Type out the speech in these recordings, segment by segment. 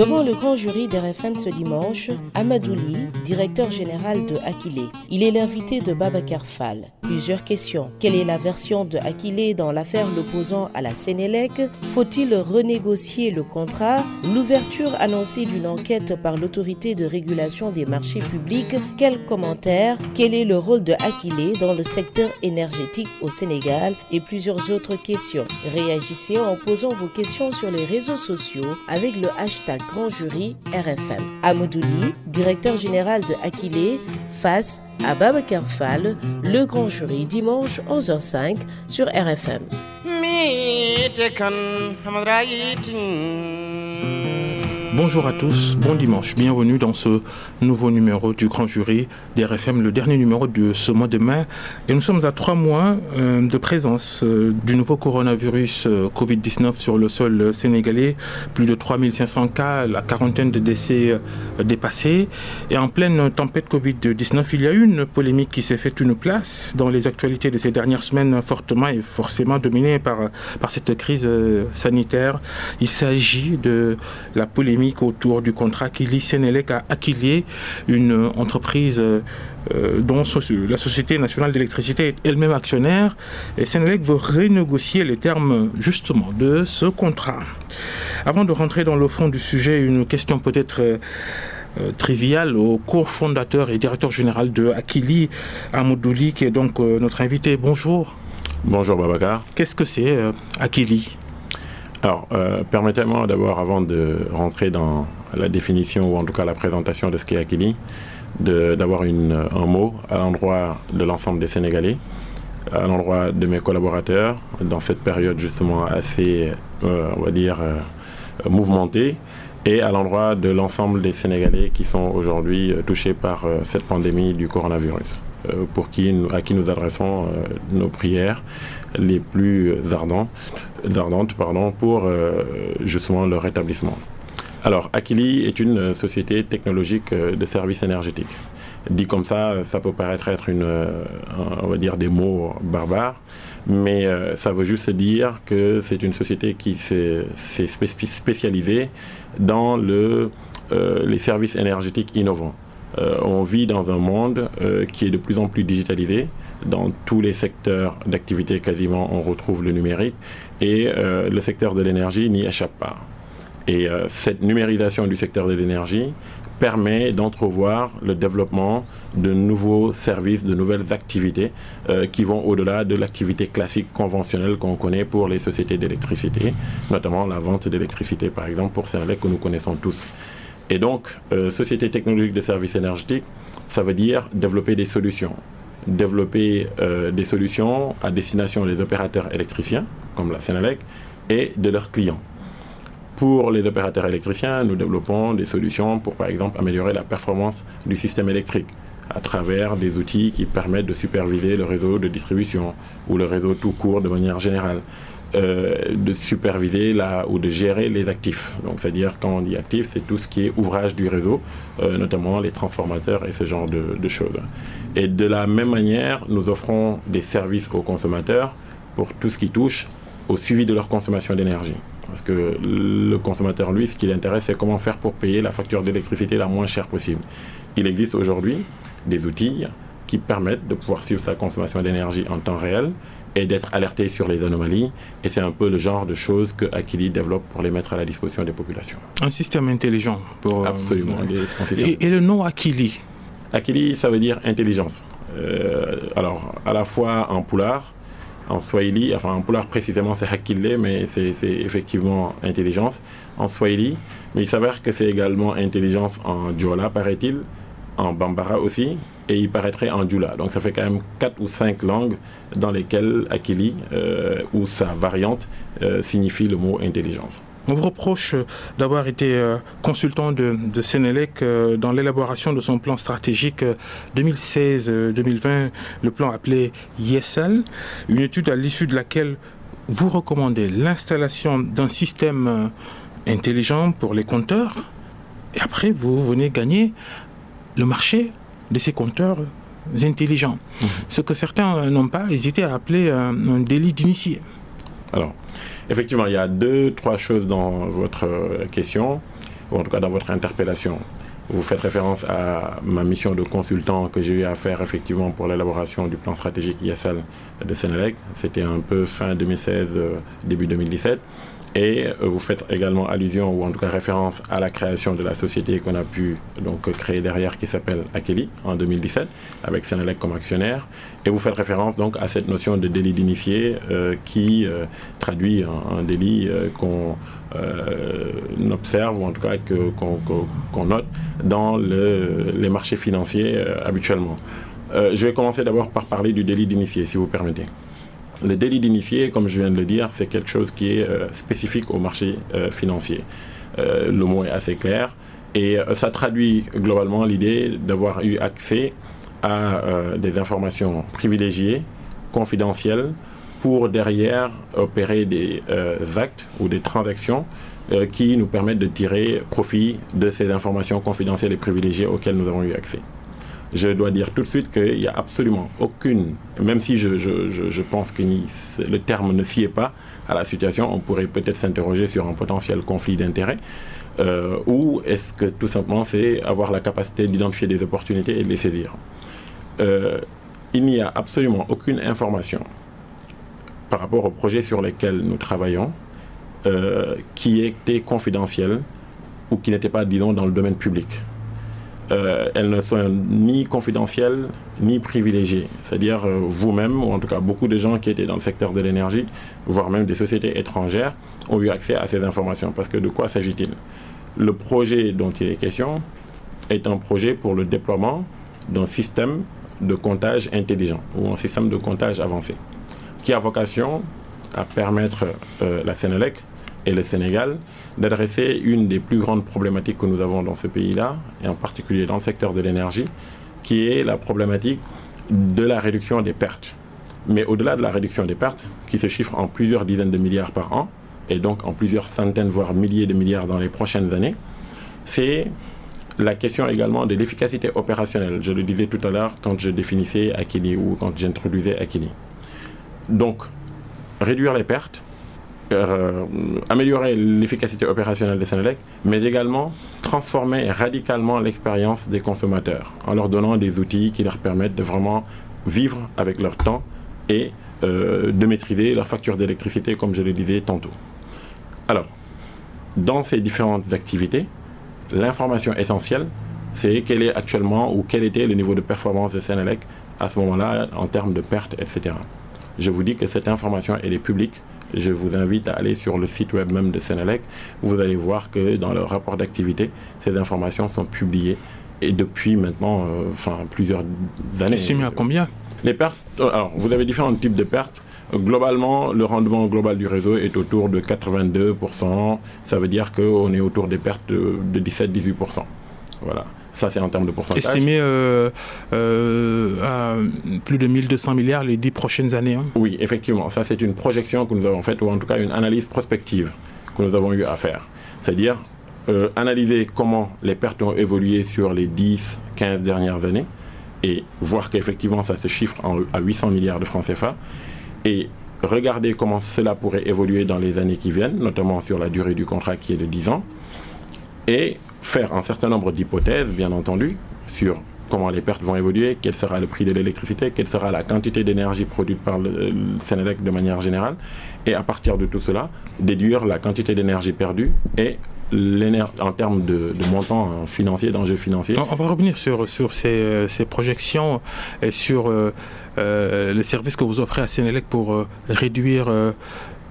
Devant le grand jury d'RFM ce dimanche, Amadouli, directeur général de Akile. Il est l'invité de Babacar Fall. Plusieurs questions. Quelle est la version de Akile dans l'affaire l'opposant à la Sénélec? Faut-il renégocier le contrat? L'ouverture annoncée d'une enquête par l'autorité de régulation des marchés publics Quel commentaire? Quel est le rôle de Akile dans le secteur énergétique au Sénégal? Et plusieurs autres questions. Réagissez en posant vos questions sur les réseaux sociaux avec le hashtag Grand Jury RFM. Amoudouli, directeur général de Akile, face à Babacar Fall, le Grand Jury, dimanche 11h05 sur RFM. Bonjour à tous, bon dimanche, bienvenue dans ce nouveau numéro du Grand Jury d'RFM, le dernier numéro de ce mois de mai. Et nous sommes à trois mois euh, de présence euh, du nouveau coronavirus euh, Covid-19 sur le sol sénégalais. Plus de 3500 cas, la quarantaine de décès dépassés. Et en pleine tempête Covid-19, il y a eu une polémique qui s'est faite une place dans les actualités de ces dernières semaines, fortement et forcément dominée par, par cette crise sanitaire. Il s'agit de la polémique autour du contrat qui lie Sénélec à Aquilier, une entreprise euh, dont la Société nationale d'électricité est elle-même actionnaire. Et Sénélec veut renégocier les termes justement de ce contrat. Avant de rentrer dans le fond du sujet, une question peut-être... Euh, euh, triviale au cofondateur et directeur général de Akili, Amoudouli, qui est donc notre invité. Bonjour. Bonjour Babacar. Qu'est-ce que c'est Akili alors, euh, permettez-moi d'abord, avant de rentrer dans la définition ou en tout cas la présentation de ce qu'est Akili, d'avoir un mot à l'endroit de l'ensemble des Sénégalais, à l'endroit de mes collaborateurs, dans cette période justement assez, euh, on va dire, euh, mouvementée, et à l'endroit de l'ensemble des Sénégalais qui sont aujourd'hui touchés par cette pandémie du coronavirus, pour qui, à qui nous adressons nos prières les plus ardentes pardon, pour euh, justement leur rétablissement. Alors, Akili est une société technologique euh, de services énergétiques. Dit comme ça, ça peut paraître être une, euh, on va dire des mots barbares, mais ça veut juste dire que c'est une société qui s'est spécialisée dans le, les services énergétiques innovants. on vit dans un monde qui est de plus en plus digitalisé, dans tous les secteurs d'activité quasiment, on retrouve le numérique et euh, le secteur de l'énergie n'y échappe pas. Et euh, cette numérisation du secteur de l'énergie permet d'entrevoir le développement de nouveaux services, de nouvelles activités euh, qui vont au-delà de l'activité classique conventionnelle qu'on connaît pour les sociétés d'électricité, notamment la vente d'électricité par exemple pour celles que nous connaissons tous. Et donc, société technologique de services énergétiques, ça veut dire développer des solutions développer euh, des solutions à destination des opérateurs électriciens, comme la Sénélec, et de leurs clients. Pour les opérateurs électriciens, nous développons des solutions pour, par exemple, améliorer la performance du système électrique à travers des outils qui permettent de superviser le réseau de distribution ou le réseau tout court de manière générale. Euh, de superviser la, ou de gérer les actifs. Donc, c'est-à-dire, quand on dit actifs, c'est tout ce qui est ouvrage du réseau, euh, notamment les transformateurs et ce genre de, choses. Et de la même manière, nous offrons des services aux consommateurs pour tout ce qui touche au suivi de leur consommation d'énergie. Parce que le consommateur, lui, ce qui l'intéresse, c'est comment faire pour payer la facture d'électricité la moins chère possible. Il existe aujourd'hui des outils qui permettent de pouvoir suivre sa consommation d'énergie en temps réel et d'être alerté sur les anomalies. Et c'est un peu le genre de choses que Akili développe pour les mettre à la disposition des populations. Un système intelligent pour... Euh, Absolument. et, le nom Akili Akili, ça veut dire intelligence. Euh, alors, à la fois en poulard, en swahili, enfin en poulard précisément c'est Hakile, mais c'est effectivement intelligence. En swahili, mais il s'avère que c'est également intelligence en djola, paraît-il, en bambara aussi, et il paraîtrait en djoula. Donc ça fait quand même quatre ou cinq langues dans lesquelles Akili euh, ou sa variante euh, signifie le mot intelligence. On vous reproche d'avoir été euh, consultant de, Sénélec dans l'élaboration de son plan stratégique 2016-2020, le plan appelé YESAL, une étude à l'issue de laquelle vous recommandez l'installation d'un système intelligent pour les compteurs, et après vous venez gagner le marché de ces compteurs intelligents. Mhm. Ce que certains n'ont pas hésité à appeler un, délit d'initié. Alors, effectivement, il y a deux, trois choses dans votre question. ou en tout cas dans votre interpellation. Vous faites référence à ma mission de consultant que j'ai eu à faire effectivement pour l'élaboration du plan stratégique ISL de Sénélec. C'était un peu fin 2016, euh, début 2017. Et euh, vous faites également allusion, ou en tout cas référence, à la création de la société qu'on a pu donc créer derrière, qui s'appelle Akeli, en 2017, avec Sénélec comme actionnaire. Et vous faites référence donc à cette notion de délit d'initié euh, qui euh, traduit un, délit qu'on observe, ou en tout cas qu'on note dans les marchés financiers habituellement. je vais commencer d'abord par parler du délit d'initié, si vous permettez. Le délit d'initié, comme je viens de le dire, c'est quelque chose qui est euh, spécifique au marché euh, financier. Euh, le mot est assez clair et ça traduit globalement l'idée d'avoir eu accès à des informations privilégiées, confidentielles, pour derrière opérer des actes ou des transactions qui nous permettent de tirer profit de ces informations confidentielles et privilégiées auxquelles nous avons eu accès je dois dire tout de suite qu'il n'y a absolument aucune, même si je, pense que le terme ne fiait pas à la situation, on pourrait peut-être s'interroger sur un potentiel conflit d'intérêts, euh, ou est-ce que tout simplement c'est avoir la capacité d'identifier des opportunités et de les saisir. Euh, il n'y a absolument aucune information par rapport aux projets sur lesquels nous travaillons euh, qui était confidentielle ou qui n'était pas, disons, dans le domaine public. Euh, elles ne sont ni confidentielles ni privilégiées. C'est-à-dire euh, vous-même, ou en tout cas beaucoup de gens qui étaient dans le secteur de l'énergie, voire même des sociétés étrangères, ont eu accès à ces informations. Parce que de quoi s'agit-il? Le projet dont il est question est un projet pour le déploiement d'un système de comptage intelligent ou un système de comptage avancé qui a vocation à permettre euh, la Sénélec et le Sénégal d'adresser une des plus grandes problématiques que nous avons dans ce pays-là, et en particulier dans le secteur de l'énergie, qui est la problématique de la réduction des pertes. Mais au-delà de la réduction des pertes, qui se chiffre en plusieurs dizaines de milliards par an, et donc en plusieurs centaines, voire milliers de milliards dans les prochaines années, c'est la question également de l'efficacité opérationnelle. Je le disais tout à l'heure quand je définissais Akili ou quand j'introduisais Akili. Donc, réduire les pertes, euh, améliorer l'efficacité opérationnelle de Sénélec, mais également transformer radicalement l'expérience des consommateurs en leur donnant des outils qui leur permettent de vraiment vivre avec leur temps et euh, de maîtriser leur facture d'électricité, comme je le disais tantôt. Alors, dans ces différentes activités, l'information essentielle, c'est quel est actuellement ou quel était le niveau de performance de Sénélec à ce moment-là en termes de pertes, etc. Je vous dis que cette information, elle est publique je vous invite à aller sur le site web même de Sénélec. Vous allez voir que dans le rapport d'activité, ces informations sont publiées et depuis maintenant euh, enfin, plusieurs années. Estimé à combien? Les pertes, euh, alors vous avez différents types de pertes. Globalement, le rendement global du réseau est autour de 82%. Ça veut dire qu'on est autour des pertes de, de 17-18%. Voilà. Ça, c'est en termes de pourcentage. Estimé euh, euh, à plus de 1200 milliards les dix prochaines années. Hein. Oui, effectivement. Ça, c'est une projection que nous avons faite, ou en tout cas une analyse prospective que nous avons eu à faire. C'est-à-dire euh, analyser comment les pertes ont évolué sur les 10, 15 dernières années et voir qu'effectivement ça se chiffre à 800 milliards de francs CFA et regarder comment cela pourrait évoluer dans les années qui viennent, notamment sur la durée du contrat qui est de 10 ans, et faire un certain nombre d'hypothèses, bien entendu, sur comment les pertes vont évoluer, quel sera le prix de l'électricité, quelle sera la quantité d'énergie produite par le, Sénélec de manière générale, et à partir de tout cela, déduire la quantité d'énergie perdue et en termes de, montant financier, d'enjeux financiers. On va revenir sur, sur ces, ces projections et sur euh, euh, les services que vous offrez à Sénélec pour euh, réduire euh,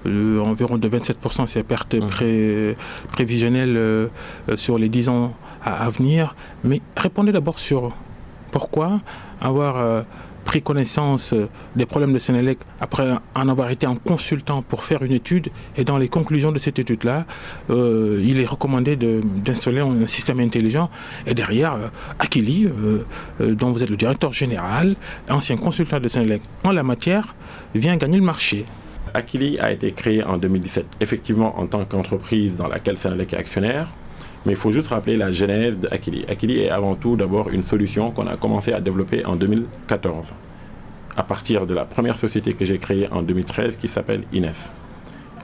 environ de 27% ces pertes mmh. prévisionnelles euh, sur les 10 ans à, venir. Mais répondez d'abord sur pourquoi avoir euh, pris connaissance des problèmes de Sénélec après en avoir été un consultant pour faire une étude. Et dans les conclusions de cette étude-là, il est recommandé d'installer un système intelligent. Et derrière, Akili, dont vous êtes le directeur général, ancien consultant de Sénélec en la matière, vient gagner le marché. Akili a été créé en 2017, effectivement en tant qu'entreprise dans laquelle Sénélec est actionnaire. Mais il faut juste rappeler la genèse d'Akili. Akili est avant tout d'abord une solution qu'on a commencé à développer en 2014, à partir de la première société que j'ai créée en 2013 qui s'appelle INES.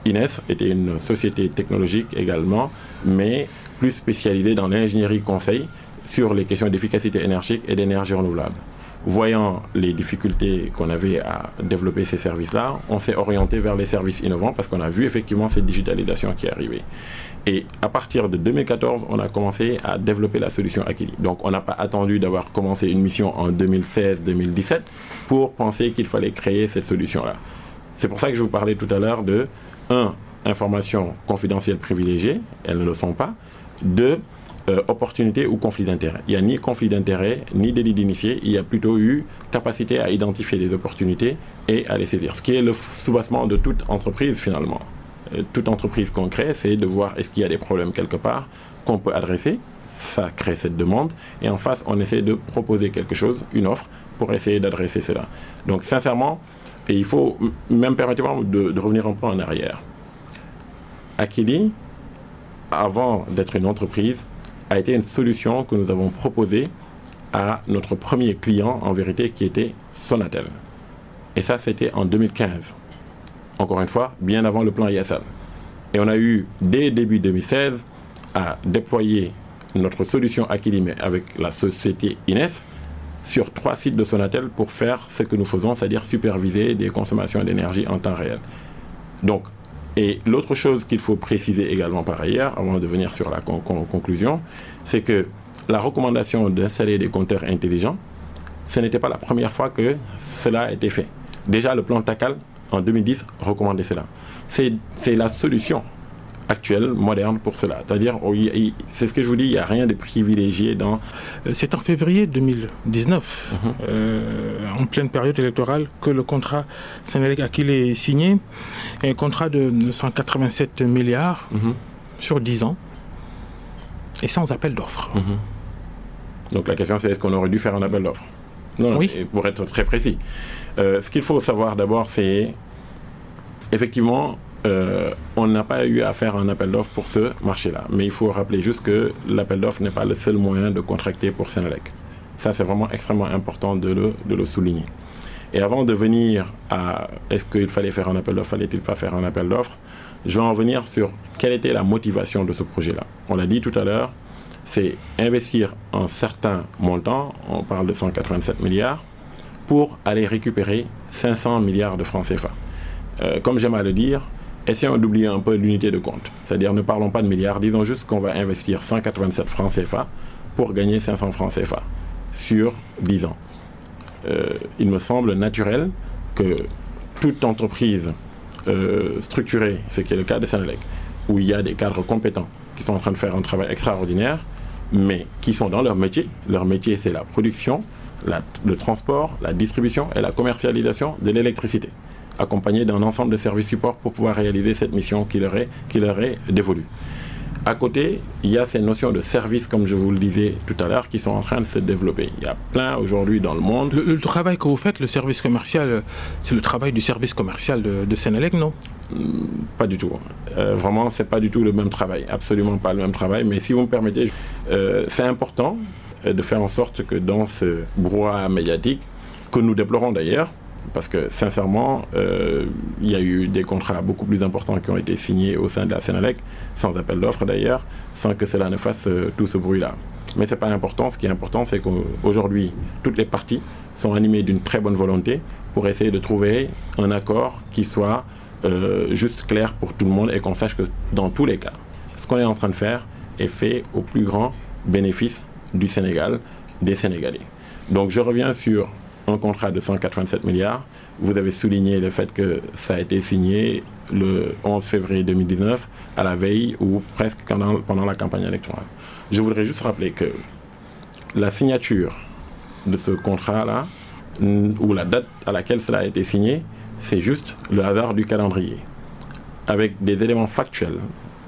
INES était une société technologique également, mais plus spécialisé dans l'ingénierie conseil sur les questions d'efficacité énergétique et d'énergie renouvelable. Voyant les difficultés qu'on avait à développer ces services-là, on s'est orienté vers les services innovants parce qu'on a vu effectivement cette digitalisation qui est arrivée. Et à partir de 2014, on a commencé à développer la solution Akili. Donc on n'a pas attendu d'avoir commencé une mission en 2016-2017 pour penser qu'il fallait créer cette solution-là. C'est pour ça que je vous parlais tout à l'heure de 1. Informations confidentielles privilégiées, elles ne le sont pas. 2. Euh, opportunité ou conflit d'intérêt. Il n'y a ni conflit d'intérêt, ni délit d'initié, il y a plutôt eu capacité à identifier les opportunités et à les saisir. Ce qui est le soubassement de toute entreprise finalement. Euh, toute entreprise qu'on crée, c'est de voir est-ce qu'il y a des problèmes quelque part qu'on peut adresser. Ça crée cette demande. Et en face, on essaie de proposer quelque chose, une offre, pour essayer d'adresser cela. Donc sincèrement, et il faut, même permettez-moi de, de, revenir un peu en arrière. Akili, avant d'être une entreprise, a été une solution que nous avons proposée à notre premier client, en vérité, qui était Sonatel. Et ça, c'était en 2015. Encore une fois, bien avant le plan ISL. Et on a eu, dès début 2016, à déployer notre solution Akilimé avec la société Ines sur trois sites de Sonatel pour faire ce que nous faisons, c'est-à-dire superviser des consommations d'énergie en temps réel. Donc, et l'autre chose qu'il faut préciser également par ailleurs, avant de venir sur la conclusion, c'est que la recommandation d'installer des compteurs intelligents, ce n'était pas la première fois que cela a été fait. Déjà, le plan TACAL, en 2010, recommandait cela. C'est la solution actuelle, moderne pour cela. C'est-à-dire, oh, c'est ce que je vous dis, il n'y a rien de privilégié dans... Euh, c'est en février 2019, mhm. euh, en pleine période électorale, que le contrat Sénélec à qui il est signé, un contrat de 187 milliards mhm. sur 10 ans, et sans appel d'offres. Mhm. Donc la question c'est est-ce qu'on aurait dû faire un appel d'offres? Non, oui. pour être très précis. Euh, ce qu'il faut savoir d'abord, c'est effectivement euh, on n'a pas eu à faire un appel d'offres pour ce marché-là. Mais il faut rappeler juste que l'appel d'offres n'est pas le seul moyen de contracter pour Sénélec. Ça, c'est vraiment extrêmement important de le, de le, souligner. Et avant de venir à est-ce qu'il fallait faire un appel d'offres, fallait-il pas faire un appel d'offres, je vais en venir sur quelle était la motivation de ce projet-là. On l'a dit tout à l'heure, c'est investir un certain montant, on parle de 187 milliards, pour aller récupérer 500 milliards de francs CFA. Euh, comme j'aime à le dire, essayons d'oublier un peu l'unité de compte. C'est-à-dire ne parlons pas de milliards, disons juste qu'on va investir 187 francs CFA pour gagner 500 francs CFA sur 10 ans. Euh, il me semble naturel que toute entreprise euh, structurée, ce qui est le cas de Sénélec, où il y a des cadres compétents qui sont en train de faire un travail extraordinaire, mais qui sont dans leur métier. Leur métier, c'est la production, le transport, la distribution et la commercialisation de l'électricité accompagnés d'un ensemble de services support pour pouvoir réaliser cette mission qui leur est, qui leur est dévolue. À côté, il y a ces notions de service, comme je vous le disais tout à l'heure, qui sont en train de se développer. Il y a plein aujourd'hui dans le monde. Le, travail que vous faites, le service commercial, c'est le travail du service commercial de, de Sénélec, non? Hmm, Pas du tout. Euh, vraiment, c'est pas du tout le même travail. Absolument pas le même travail. Mais si vous me permettez, euh, c'est important euh, de faire en sorte que dans ce brouhaha médiatique, que nous déplorons d'ailleurs, parce que sincèrement, euh, il y a eu des contrats beaucoup plus importants qui ont été signés au sein de la Sénélec, sans appel d'offres d'ailleurs, sans que cela ne fasse euh, tout ce bruit-là. Mais ce n'est pas important. Ce qui est important, c'est qu'aujourd'hui, toutes les parties sont animées d'une très bonne volonté pour essayer de trouver un accord qui soit euh, juste clair pour tout le monde et qu'on sache que dans tous les cas, ce qu'on est en train de faire est fait au plus grand bénéfice du Sénégal, des Sénégalais. Donc je reviens sur un contrat de 187 milliards. Vous avez souligné le fait que ça a été signé le 11 février 2019, à la veille ou presque pendant, la campagne électorale. Je voudrais juste rappeler que la signature de ce contrat-là, ou la date à laquelle cela a été signé, c'est juste le hasard du calendrier. Avec des éléments factuels,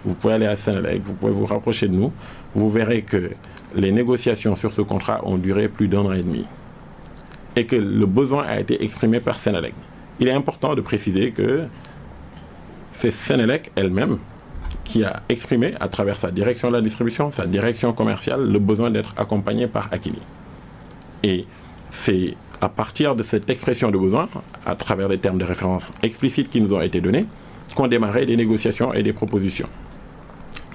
vous pouvez aller à Sénélec, vous pouvez vous rapprocher de nous, vous verrez que les négociations sur ce contrat ont duré plus d'un an et demi et que le besoin a été exprimé par Sénélec. Il est important de préciser que c'est Sénélec elle-même qui a exprimé à travers sa direction de la distribution, sa direction commerciale, le besoin d'être accompagné par Akili. Et c'est à partir de cette expression de besoin, à travers les termes de référence explicites qui nous ont été donnés, qu'on démarrait des négociations et des propositions.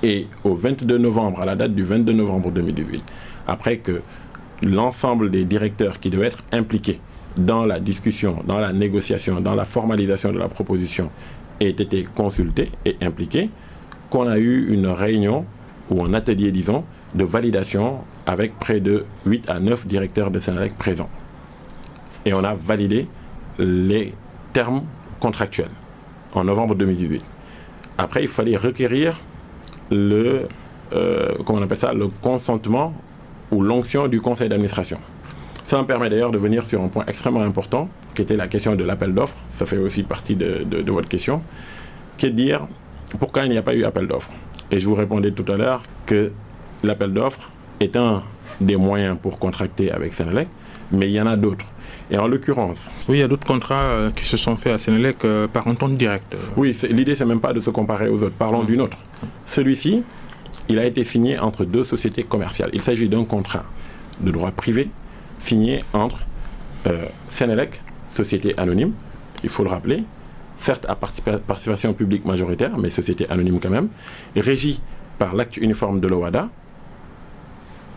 Et au 22 novembre, à la date du 22 novembre 2018, après que l'ensemble des directeurs qui devaient être impliqués dans la discussion, dans la négociation, dans la formalisation de la proposition aient été consultés et impliqués, qu'on a eu une réunion ou un atelier, disons, de validation avec près de 8 à 9 directeurs de Sénélec présents. Et on a validé les termes contractuels en novembre 2018. Après, il fallait requérir le, euh, comment on appelle ça, le consentement ou l'onction du conseil d'administration. Ça me permet d'ailleurs de venir sur un point extrêmement important, qui était la question de l'appel d'offres. Ça fait aussi partie de, de, votre question, qui est de dire pourquoi il n'y a pas eu appel d'offres? Et je vous répondais tout à l'heure que l'appel d'offres est un des moyens pour contracter avec Sénélec, mais il y en a d'autres. Et en l'occurrence. Oui, il y a d'autres contrats euh, qui se sont faits à Sénélec euh, par entente directe. Oui, l'idée, c'est même pas de se comparer aux autres. Parlons mmh. d'une autre. Celui-ci, il a été signé entre deux sociétés commerciales. Il s'agit d'un contrat de droit privé signé entre euh, Sénélec, société anonyme, il faut le rappeler, certes à participation publique majoritaire, mais société anonyme quand même, régie par l'acte uniforme de l'OADA,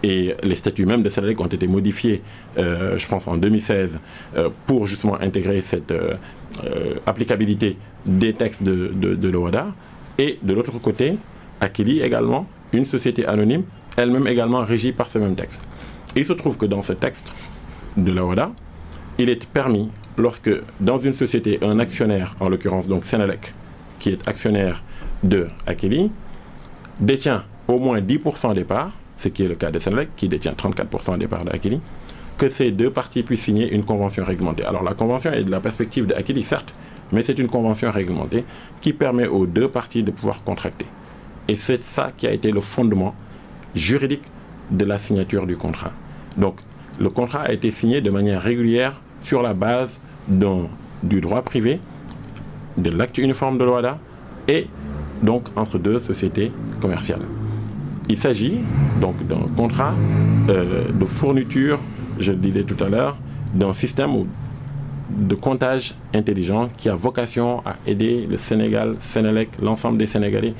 et les statuts même de Sénélec ont été modifiés, euh, je pense, en 2016 euh, pour justement intégrer cette euh, applicabilité des textes de, de, l'OADA. Et de l'autre côté, Akili également, une société anonyme, elle-même également régie par ce même texte. il se trouve que dans ce texte de l'OADA, il est permis, lorsque dans une société, un actionnaire, en l'occurrence donc Sénélec, qui est actionnaire de détient au moins 10% des parts, ce qui est le cas de Sénélec, qui détient 34% des parts d'Akili, que ces deux parties puissent signer une convention réglementée. Alors la convention est de la perspective d'Akili, certes, mais c'est une convention réglementée qui permet aux deux parties de pouvoir contracter. Et c'est ça qui a été le fondement juridique de la signature du contrat. Donc le contrat a été signé de manière régulière sur la base du droit privé, de l'acte uniforme de l'OADA et donc entre deux sociétés commerciales. Il s'agit donc d'un contrat euh, de fourniture, je le disais tout à l'heure, d'un système de comptage intelligent qui a vocation à aider le Sénégal, Sénélec, l'ensemble des Sénégalais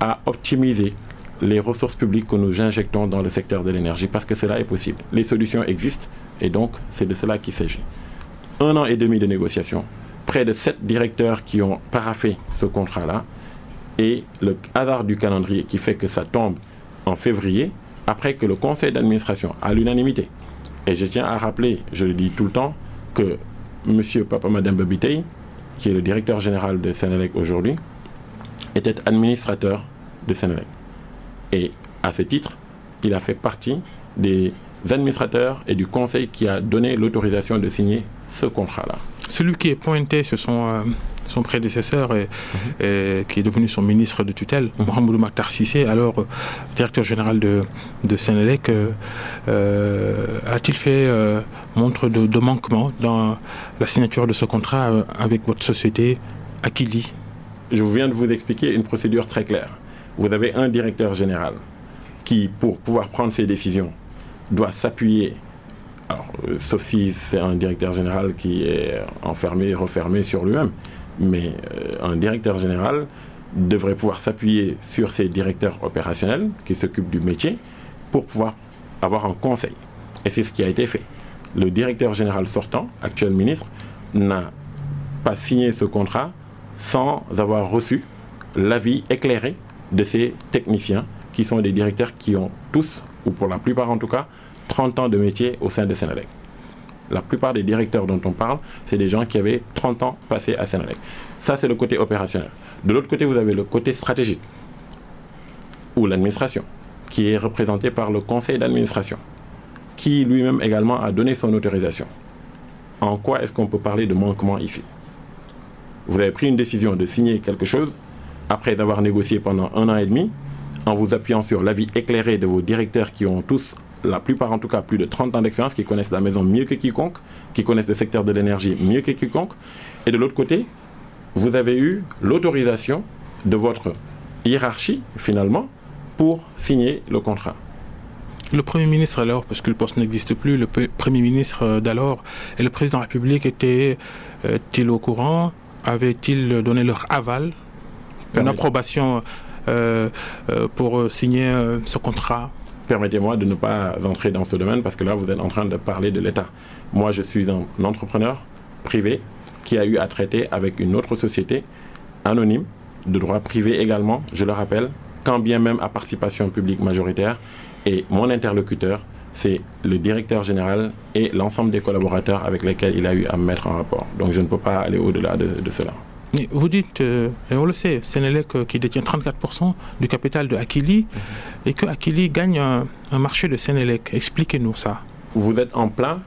à optimiser les ressources publiques que nous injectons dans le secteur de l'énergie parce que cela est possible. Les solutions existent et donc c'est de cela qu'il s'agit. Un an et demi de négociations, près de sept directeurs qui ont paraffé ce contrat-là et le hasard du calendrier qui fait que ça tombe en février, après que le conseil d'administration, à l'unanimité, et je tiens à rappeler, je le dis tout le temps, que M. Papa Madame Babitei, qui est le directeur général de Sénélec aujourd'hui, était administrateur de Sénélec. Et à ce titre, il a fait partie des administrateurs et du conseil qui a donné l'autorisation de signer ce contrat-là. Celui qui est pointé, ce sont euh, son prédécesseur et, qui est devenu son ministre de tutelle, mhm. Mohamed Maktar Sissé, alors euh, directeur général de, de Sénélec, euh, a-t-il fait montre de, manquement dans la signature de ce contrat avec votre société Akili Je viens de vous expliquer une procédure très claire. Vous avez un directeur général qui, pour pouvoir prendre ses décisions, doit s'appuyer alors, sauf si c'est un directeur général qui est enfermé, refermé sur lui-même mais euh, un directeur général devrait pouvoir s'appuyer sur ses directeurs opérationnels qui s'occupent du métier pour pouvoir avoir un conseil. Et c'est ce qui a été fait. Le directeur général sortant, actuel ministre, n'a pas signé ce contrat sans avoir reçu l'avis éclairé de ces techniciens qui sont des directeurs qui ont tous, ou pour la plupart en tout cas, 30 ans de métier au sein de Sénélec la plupart des directeurs dont on parle, c'est des gens qui avaient 30 ans passés à Sénélec. Ça, c'est le côté opérationnel. De l'autre côté, vous avez le côté stratégique, ou l'administration, qui est représenté par le conseil d'administration, qui lui-même également a donné son autorisation. En quoi est-ce qu'on peut parler de manquement ici? Vous avez pris une décision de signer quelque chose après avoir négocié pendant un an et demi, en vous appuyant sur l'avis éclairé de vos directeurs qui ont tous la plupart en tout cas plus de 30 ans d'expérience, qui connaissent la maison mieux que quiconque, qui connaissent le secteur de l'énergie mieux que quiconque. Et de l'autre côté, vous avez eu l'autorisation de votre hiérarchie, finalement, pour signer le contrat. Le Premier ministre alors, parce que le poste n'existe plus, le Premier ministre d'alors et le Président de la République étaient-ils au courant Avaient-ils donné leur aval, une approbation pour signer ce contrat? Permettez-moi de ne pas entrer dans ce domaine parce que là, vous êtes en train de parler de l'État. Moi, je suis un entrepreneur privé qui a eu à traiter avec une autre société anonyme de droit privé également, je le rappelle, quand bien même à participation publique majoritaire. Et mon interlocuteur, c'est le directeur général et l'ensemble des collaborateurs avec lesquels il a eu à mettre en rapport. Donc je ne peux pas aller au-delà de, cela. Vous dites, euh, et on le sait, Sénélec euh, qui détient 34% du capital de Akili et que Akili gagne un, un marché de Sénélec. Expliquez-nous ça. Vous êtes en plein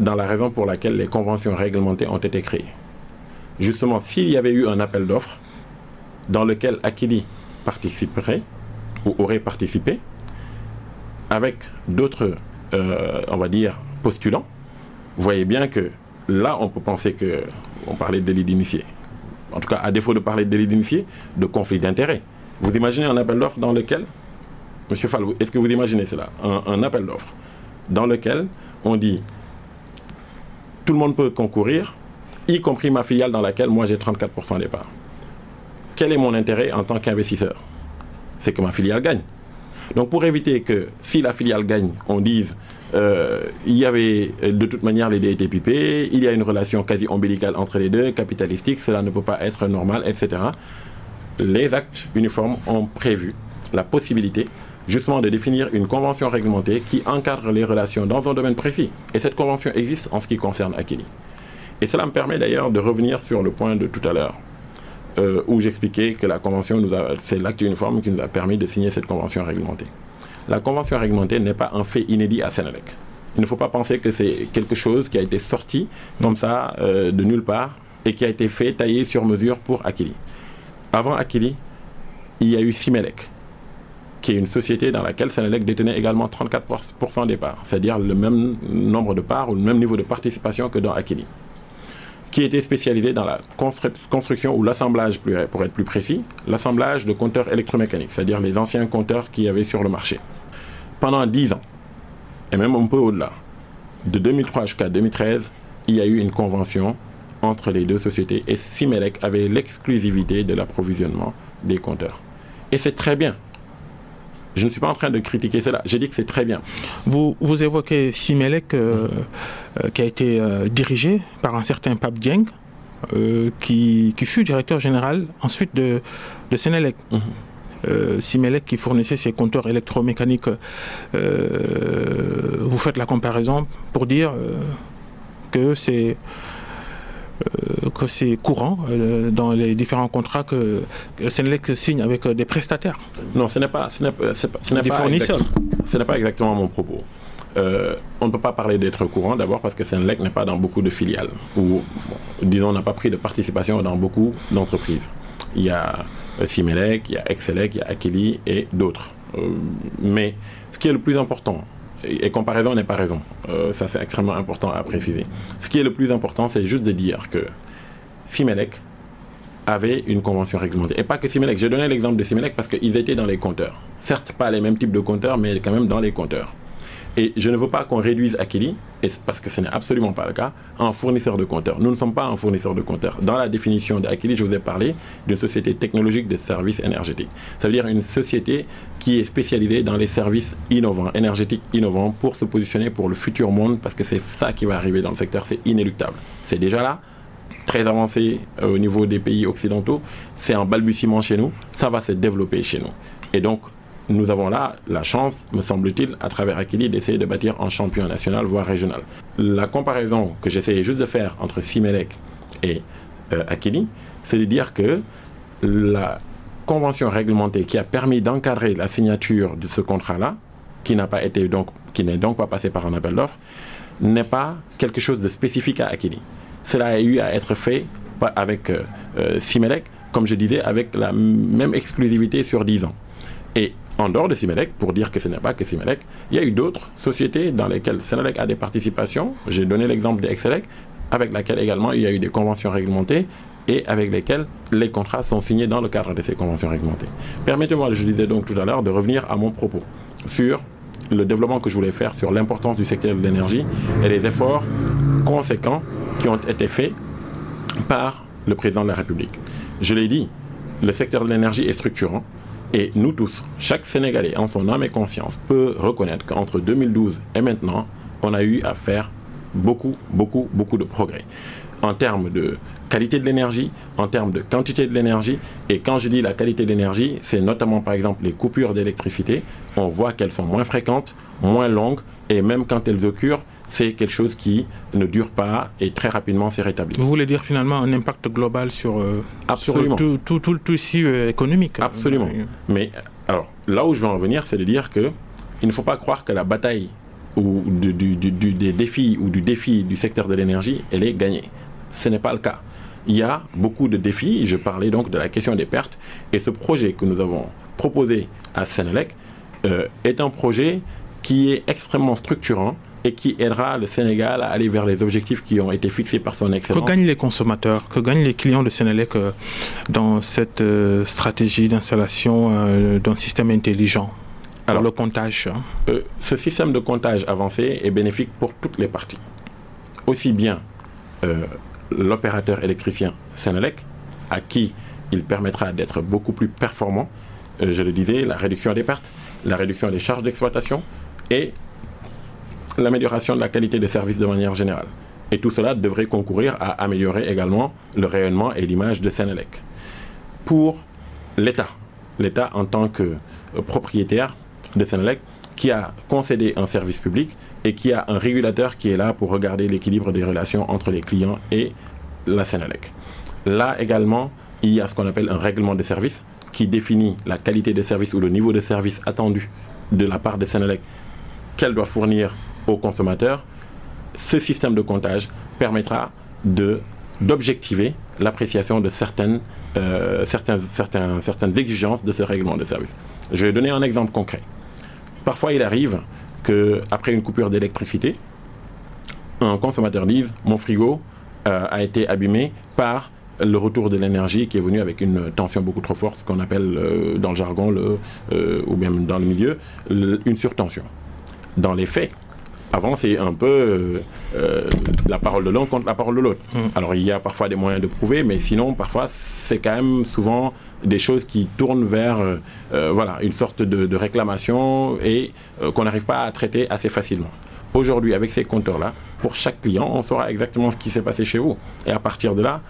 dans la raison pour laquelle les conventions réglementées ont été créées. Justement, s'il y avait eu un appel d'offres, dans lequel Akili participerait ou aurait participé avec d'autres, euh, on va dire, postulants. Vous voyez bien que là, on peut penser que on parlait de délit d'initié. En tout cas, à défaut de parler de délit d'initié, de conflit d'intérêts. Vous imaginez un appel d'offres dans lequel, Monsieur Fall, est-ce que vous imaginez cela? Un, un appel d'offres dans lequel on dit tout le monde peut concourir, y compris ma filiale dans laquelle moi j'ai 34% des parts quel est mon intérêt en tant qu'investisseur? C'est que ma filiale gagne. Donc pour éviter que si la filiale gagne, on dise euh, il y avait de toute manière les dés étaient pipés, il y a une relation quasi ombilicale entre les deux, capitalistique, cela ne peut pas être normal, etc. Les actes uniformes ont prévu la possibilité justement de définir une convention réglementée qui encadre les relations dans un domaine précis. Et cette convention existe en ce qui concerne Akili. Et cela me permet d'ailleurs de revenir sur le point de tout à l'heure. Euh, où j'expliquais que la convention nous a, c'est l'acte uniforme qui nous a permis de signer cette convention réglementée. La convention réglementée n'est pas un fait inédit à Sénélec. Il ne faut pas penser que c'est quelque chose qui a été sorti comme ça euh, de nulle part et qui a été fait taillé sur mesure pour Akili. Avant Akili, il y a eu Simelec, qui est une société dans laquelle Sénélec détenait également 34% des parts, c'est-à-dire le même nombre de parts ou le même niveau de participation que dans Akili qui était spécialisé dans la construction ou l'assemblage, pour être plus précis, l'assemblage de compteurs électromécaniques, c'est-à-dire les anciens compteurs qu'il y avait sur le marché. Pendant 10 ans, et même un peu au-delà, de 2003 jusqu'à 2013, il y a eu une convention entre les deux sociétés et Simelec avait l'exclusivité de l'approvisionnement des compteurs. Et c'est très bien. Je ne suis pas en train de critiquer cela. J'ai dit que c'est très bien. Vous, vous évoquez Simelec, euh, euh, qui a été euh, dirigé par un certain Pape Dieng, qui, qui, fut directeur général ensuite de, de Sénélec. Mhm. Simelec qui fournissait ses compteurs électromécaniques. vous faites la comparaison pour dire que c'est que c'est courant euh, dans les différents contrats que, Sénélec signe avec euh, des prestataires. Non, ce n'est pas, ce n'est, des fournisseurs. ce n'est pas exactement mon propos. on ne peut pas parler d'être courant d'abord parce que Sénélec n'est pas dans beaucoup de filiales ou, disons, n'a pas pris de participation dans beaucoup d'entreprises. Il y a Simelec, il y a Excelec, il y a Akili et d'autres. mais ce qui est le plus important, et comparaison n'est pas raison. Euh, ça, c'est extrêmement important à préciser. Ce qui est le plus important, c'est juste de dire que Simelec avait une convention réglementée. Et pas que Simelec. J'ai donné l'exemple de Simelec parce qu'ils étaient dans les compteurs. Certes, pas les mêmes types de compteurs, mais quand même dans les compteurs. Et je ne veux pas qu'on réduise Akili, parce que ce n'est absolument pas le cas, en fournisseur de compteurs. Nous ne sommes pas un fournisseur de compteurs. Dans la définition d'Akili, je vous ai parlé d'une société technologique de services énergétiques. Ça veut dire une société qui est spécialisée dans les services innovants, énergétiques innovants, pour se positionner pour le futur monde, parce que c'est ça qui va arriver dans le secteur, c'est inéluctable. C'est déjà là, très avancé euh, au niveau des pays occidentaux, c'est un balbutiement chez nous, ça va se développer chez nous. Et donc, nous avons là la chance, me semble-t-il, à travers Akili, d'essayer de bâtir un champion national, voire régional. La comparaison que j'essayais juste de faire entre Simelec et euh, Akili, c'est de dire que la convention réglementée qui a permis d'encadrer la signature de ce contrat-là, qui n'a donc, n'est donc pas passé par un appel d'offres, n'est pas quelque chose de spécifique à Akili. Cela a eu à être fait avec euh, euh Simelec, comme je disais, avec la même exclusivité sur 10 ans. Et en dehors de Simelec, pour dire que ce n'est pas que Simelec, il y a eu d'autres sociétés dans lesquelles Sénélec a des participations. J'ai donné l'exemple d'Excelec, avec laquelle également il y a eu des conventions réglementées et avec lesquelles les contrats sont signés dans le cadre de ces conventions réglementées. Permettez-moi, je disais donc tout à l'heure, de revenir à mon propos sur le développement que je voulais faire sur l'importance du secteur de l'énergie et les efforts conséquents qui ont été faits par le président de la République. Je l'ai dit, le secteur de l'énergie est structurant Et nous tous, chaque Sénégalais en son âme et conscience peut reconnaître qu'entre 2012 et maintenant, on a eu à faire beaucoup, beaucoup, beaucoup de progrès en termes de qualité de l'énergie, en termes de quantité de l'énergie. Et quand je dis la qualité de l'énergie, c'est notamment par exemple les coupures d'électricité. On voit qu'elles sont moins fréquentes, moins longues, et même quand elles occurrent, c'est quelque chose qui ne dure pas et très rapidement s'est rétabli. Vous voulez dire finalement un impact global sur, euh, tout, tout, tout, le tissu euh, économique Absolument. Mais alors, là où je veux en venir, c'est de dire que il ne faut pas croire que la bataille ou du, des défis ou du défi du secteur de l'énergie, elle est gagnée. Ce n'est pas le cas. Il y a beaucoup de défis. Je parlais donc de la question des pertes. Et ce projet que nous avons proposé à Sénélec euh, est un projet qui est extrêmement structurant et qui aidera le Sénégal à aller vers les objectifs qui ont été fixés par son excellence. Que gagnent les consommateurs, que gagnent les clients de Sénélec euh, dans cette euh, stratégie d'installation d'un système intelligent alors, le comptage. Hein? ce système de comptage avancé est bénéfique pour toutes les parties. Aussi bien l'opérateur électricien Sénélec, à qui il permettra d'être beaucoup plus performant. Euh, je le disais, la réduction des pertes, la réduction des charges d'exploitation et l'amélioration de la qualité des services de manière générale. Et tout cela devrait concourir à améliorer également le rayonnement et l'image de Sénélec. Pour l'État, l'État en tant que euh, propriétaire de Sénélec, qui a concédé un service public, et qui a un régulateur qui est là pour regarder l'équilibre des relations entre les clients et la Sénélec. Là également, il y a ce qu'on appelle un règlement de service qui définit la qualité des services ou le niveau de service attendu de la part de Sénélec qu'elle doit fournir aux consommateurs. Ce système de comptage permettra d'objectiver l'appréciation de certaines, euh, certaines, certaines exigences de ce règlement de service. Je vais donner un exemple concret. Parfois, il arrive qu'après une coupure d'électricité, un consommateur dise mon frigo euh, a été abîmé par le retour de l'énergie qui est venu avec une tension beaucoup trop forte, qu'on appelle euh, dans le jargon, le, euh, ou bien dans le milieu, une surtension. Dans les faits, avant, c'est un peu la parole de l'un contre la parole de l'autre. Mmh. Alors, il y a parfois des moyens de prouver, mais sinon, parfois, c'est quand même souvent des choses qui tournent vers euh, euh, voilà, une sorte de, réclamation et euh, qu'on n'arrive pas à traiter assez facilement. Aujourd'hui, avec ces compteurs-là, pour chaque client, on saura exactement ce qui s'est passé chez vous. Et à partir de là,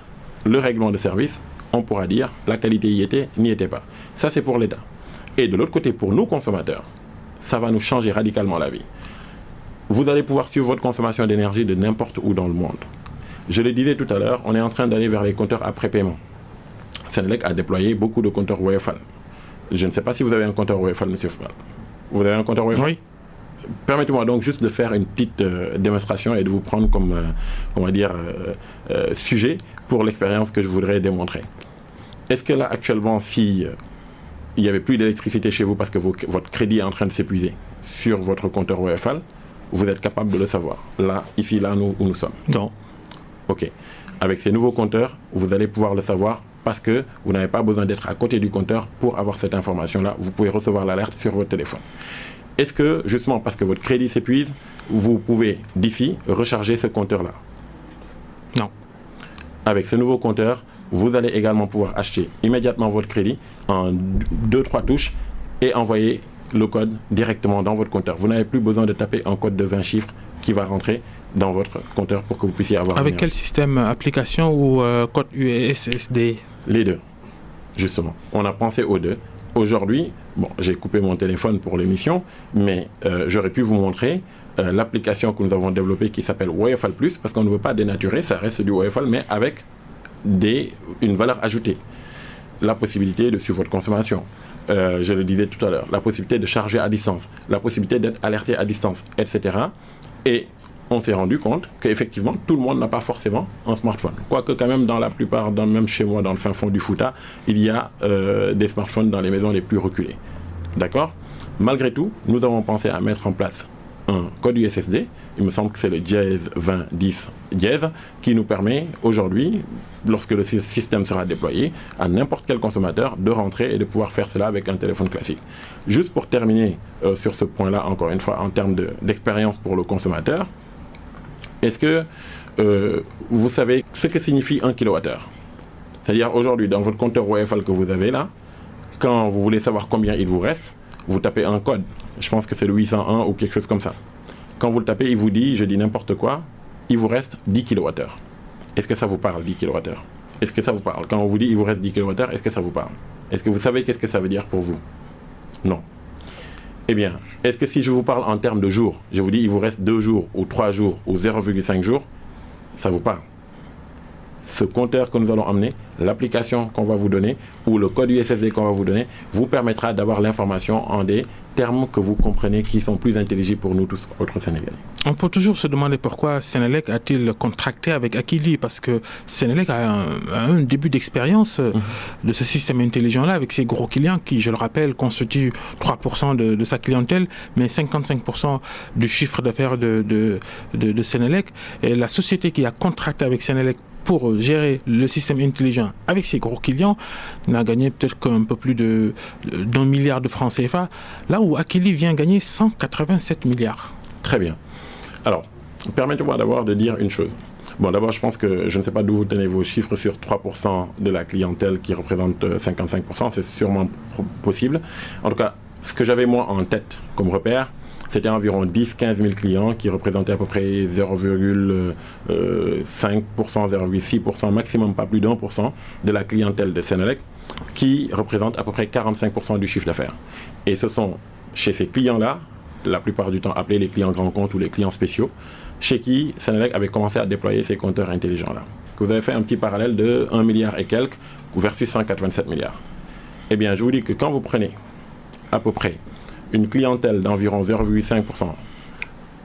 le règlement de service, on pourra dire la qualité y était, n'y était pas. Ça, c'est pour l'État. Et de l'autre côté, pour nous consommateurs, ça va nous changer radicalement la vie. Vous allez pouvoir suivre votre consommation d'énergie de n'importe où dans le monde. Je le disais tout à l'heure, on est en train d'aller vers les compteurs après paiement. Sénélec a déployé beaucoup de compteurs WFL. Je ne sais pas si vous avez un compteur WFL, monsieur. Vous avez un compteur WFL Oui. Permettez-moi donc juste de faire une petite euh, démonstration et de vous prendre comme, euh, on va dire, euh, sujet pour l'expérience que je voudrais démontrer. Est-ce que là, actuellement, si il n'y avait plus d'électricité chez vous parce que votre crédit est en train de s'épuiser sur votre compteur WFL, vous êtes capable de le savoir. Là, ici, là, nous, où nous sommes. Non. OK. Avec ces nouveaux compteurs, vous allez pouvoir le savoir parce que vous n'avez pas besoin d'être à côté du compteur pour avoir cette information-là. Vous pouvez recevoir l'alerte sur votre téléphone. Est-ce que, justement, parce que votre crédit s'épuise, vous pouvez, d'ici, recharger ce compteur-là? Non. Avec ce nouveau compteur, vous allez également pouvoir acheter immédiatement votre crédit en deux, trois touches et envoyer le code directement dans votre compteur. Vous n'avez plus besoin de taper un code de 20 chiffres qui va rentrer dans votre compteur pour que vous puissiez avoir. Avec quel système Application ou euh, code USSD les deux, justement. On a pensé aux deux. Aujourd'hui, bon, j'ai coupé mon téléphone pour l'émission, mais euh, j'aurais pu vous montrer euh, l'application que nous avons développée qui s'appelle WFL+, parce qu'on ne veut pas dénaturer, ça reste du WFL, mais avec des, une valeur ajoutée. La possibilité de suivre votre consommation. Euh, je le disais tout à l'heure, la possibilité de charger à distance, la possibilité d'être alerté à distance, etc. Et on s'est rendu compte qu'effectivement, tout le monde n'a pas forcément un smartphone. Quoique quand même, dans la plupart, même chez moi, dans le fin fond du Fouta, il y a euh, des smartphones dans les maisons les plus reculées. D'accord? Malgré tout, nous avons pensé à mettre en place un code USSD, il me semble que c'est le dièse 2010 dièse, qui nous permet aujourd'hui, lorsque le système sera déployé, à n'importe quel consommateur de rentrer et de pouvoir faire cela avec un téléphone classique. Juste pour terminer euh, sur ce point-là, encore une fois, en termes d'expérience pour le consommateur, est-ce que euh, vous savez ce que signifie 1 kWh C'est-à-dire aujourd'hui, dans votre compteur WFL que vous avez là, Quand vous voulez savoir combien il vous reste, vous tapez un code. Je pense que c'est le 801 ou quelque chose comme ça. Quand vous le tapez, il vous dit, je dis n'importe quoi, il vous reste 10 kWh. Est-ce que ça vous parle, 10 kWh Est-ce que ça vous parle? Quand on vous dit, il vous reste 10 kWh, est-ce que ça vous parle? Est-ce que vous savez qu'est-ce que ça veut dire pour vous? Non. Eh bien, est-ce que si je vous parle en termes de jours, je vous dis, il vous reste 2 jours, ou 3 jours, ou 0,5 jours, ça vous parle? Ce compteur que nous allons emmener, l'application qu'on va vous donner ou le code USSD qu'on va vous donner vous permettra d'avoir l'information en des termes que vous comprenez qui sont plus intelligibles pour nous tous, autres Sénégalais. On peut toujours se demander pourquoi Sénélec a-t-il contracté avec Akili Parce que Sénélec a un, début d'expérience euh, mhm. de ce système intelligent-là avec ses gros clients qui, je le rappelle, constituent 3% de, sa clientèle, mais 55% du chiffre d'affaires de, de, de, Sénélec. Et la société qui a contracté avec Sénélec pour gérer le système intelligent avec ses gros clients n'a gagné peut-être qu'un peu plus d'un milliard de francs CFA, là où Akili vient gagner 187 milliards. Très bien. Alors, permettez-moi d'abord de dire une chose. Bon, d'abord, je pense que je ne sais pas d'où vous tenez vos chiffres sur 3% de la clientèle qui représente 55%, euh, c'est sûrement possible. En tout cas, ce que j'avais moi en tête comme repère, c'était environ 10-15 000 clients qui représentaient à peu près 0,5%, 0,6%, maximum pas plus d'un pour cent de la clientèle de Sénélec, qui représente à peu près 45% du chiffre d'affaires. Et ce sont chez ces clients-là, la plupart du temps appelés les clients grands comptes ou les clients spéciaux, chez qui Sénélec avait commencé à déployer ces compteurs intelligents-là. Vous avez fait un petit parallèle de 1 milliard et quelques versus 187 milliards. Eh bien, je vous dis que quand vous prenez à peu près une clientèle d'environ 0,5%.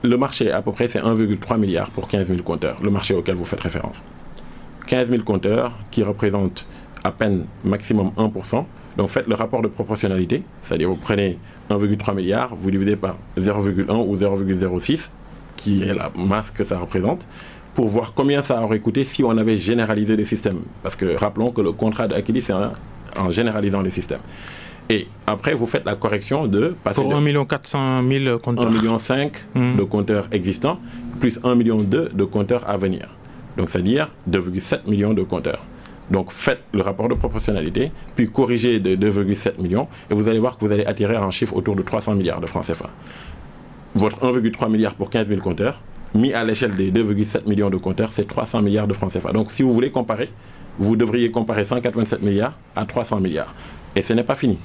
Le marché, à peu près, c'est 1,3 milliard pour 15 000 compteurs, le marché auquel vous faites référence. 15 000 compteurs qui représentent à peine maximum 1%. Donc faites le rapport de proportionnalité, c'est-à-dire vous prenez 1,3 milliard, vous divisez par 0,1 ou 0,06, qui est la masse que ça représente, pour voir combien ça aurait coûté si on avait généralisé les systèmes. Parce que rappelons que le contrat d'Aquili, c'est en généralisant les systèmes. Et après, vous faites la correction de passer Pour 1 400 000 compteurs. 1 million 5 mmh. de compteurs existants, plus 1 million 2 de compteurs à venir. Donc, c'est-à-dire 2,7 millions de compteurs. Donc, faites le rapport de proportionnalité, puis corrigez de 2,7 millions, et vous allez voir que vous allez attirer un chiffre autour de 300 milliards de francs CFA. Votre 1,3 milliard pour 15 000 compteurs, mis à l'échelle des 2,7 millions de compteurs, c'est 300 milliards de francs CFA. Donc, si vous voulez comparer, vous devriez comparer 187 milliards à 300 milliards. Et ce n'est pas fini.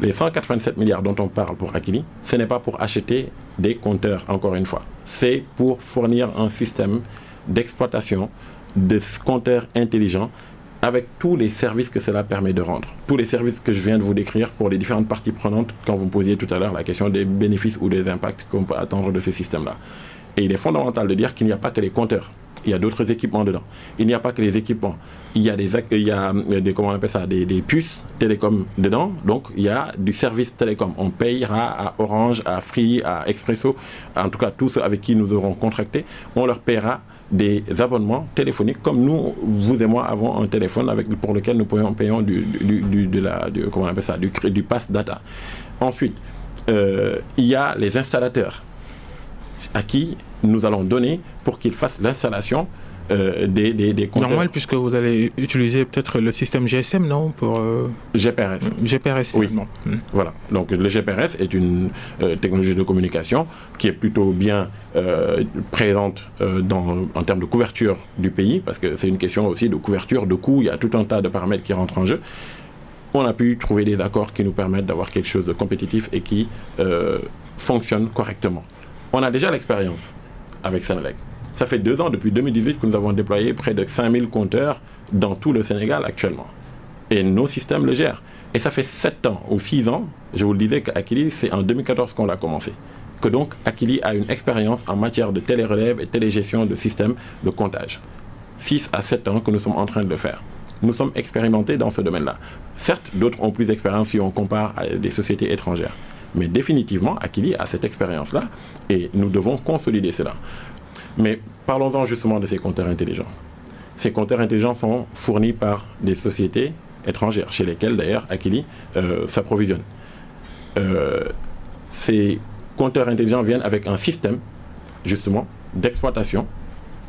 Les 187 milliards dont on parle pour Akili, ce n'est pas pour acheter des compteurs, encore une fois. C'est pour fournir un système d'exploitation de compteurs intelligents avec tous les services que cela permet de rendre. Tous les services que je viens de vous décrire pour les différentes parties prenantes quand vous posiez tout à l'heure la question des bénéfices ou des impacts qu'on peut attendre de ce système-là. Et il est fondamental de dire qu'il n'y a pas que les compteurs il y a d'autres équipements dedans. Il n'y a pas que les équipements. Il y a des, il y a des comment on appelle ça, des, puces télécom dedans. Donc il y a du service télécom. On payera à Orange, à Free, à Expresso, en tout cas tous ceux avec qui nous aurons contracté, on leur paiera des abonnements téléphoniques comme nous, vous et moi, avons un téléphone avec, pour lequel nous payons, payons du, du, de la, comment on appelle ça, du, du pass data. Ensuite, euh, il y a les installateurs à qui nous allons donner pour qu'ils fassent l'installation euh, des, des, des. Normal, puisque vous allez utiliser peut-être le système GSM, non pour, euh, GPRS. GPRS, oui. Hmm. Voilà. Donc le GPRS est une euh, technologie de communication qui est plutôt bien présente dans, en termes de couverture du pays, parce que c'est une question aussi de couverture de coûts. Il y a tout un tas de paramètres qui rentrent en jeu. On a pu trouver des accords qui nous permettent d'avoir quelque chose de compétitif et qui fonctionne correctement. On a déjà l'expérience avec Sénélec. Ça fait deux ans, depuis 2018, que nous avons déployé près de 5000 compteurs dans tout le Sénégal actuellement. Et nos systèmes le gèrent. Et ça fait sept ans ou six ans, je vous le disais qu'Akili, c'est en 2014 qu'on l'a commencé. Que donc Akili a une expérience en matière de télérelève et télégestion de systèmes de comptage. 6 à 7 ans que nous sommes en train de le faire. Nous sommes expérimentés dans ce domaine-là. Certes, d'autres ont plus d'expérience si on compare à des sociétés étrangères. Mais définitivement, Akili a cette expérience-là et nous devons consolider cela. Mais parlons-en justement de ces compteurs intelligents. Ces compteurs intelligents sont fournis par des sociétés étrangères, chez lesquelles d'ailleurs Akili euh, s'approvisionne. Euh, ces compteurs intelligents viennent avec un système, justement, d'exploitation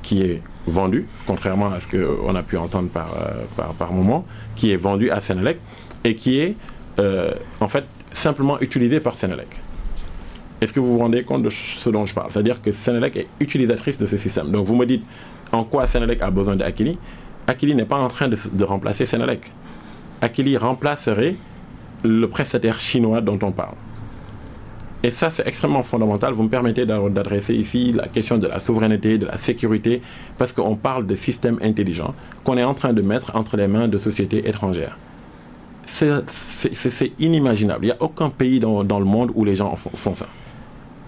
qui est vendu, contrairement à ce qu'on a pu entendre par, euh, par, par moment, qui est vendu à Sénélec et qui est en fait, simplement utilisée par Sénélec. Est-ce que vous vous rendez compte de ce dont je parle? C'est-à-dire que Sénélec est utilisatrice de ce système. Donc vous me dites en quoi Sénélec a besoin d'Akili? Akili n'est pas en train de, remplacer Sénélec. Akili remplacerait le prestataire chinois dont on parle. Et ça, c'est extrêmement fondamental. Vous me permettez d'adresser ici la question de la souveraineté, de la sécurité, parce qu'on parle de systèmes intelligents qu'on est en train de mettre entre les mains de sociétés étrangères. C'est inimaginable. Il n'y a aucun pays dans, dans, le monde où les gens font ça.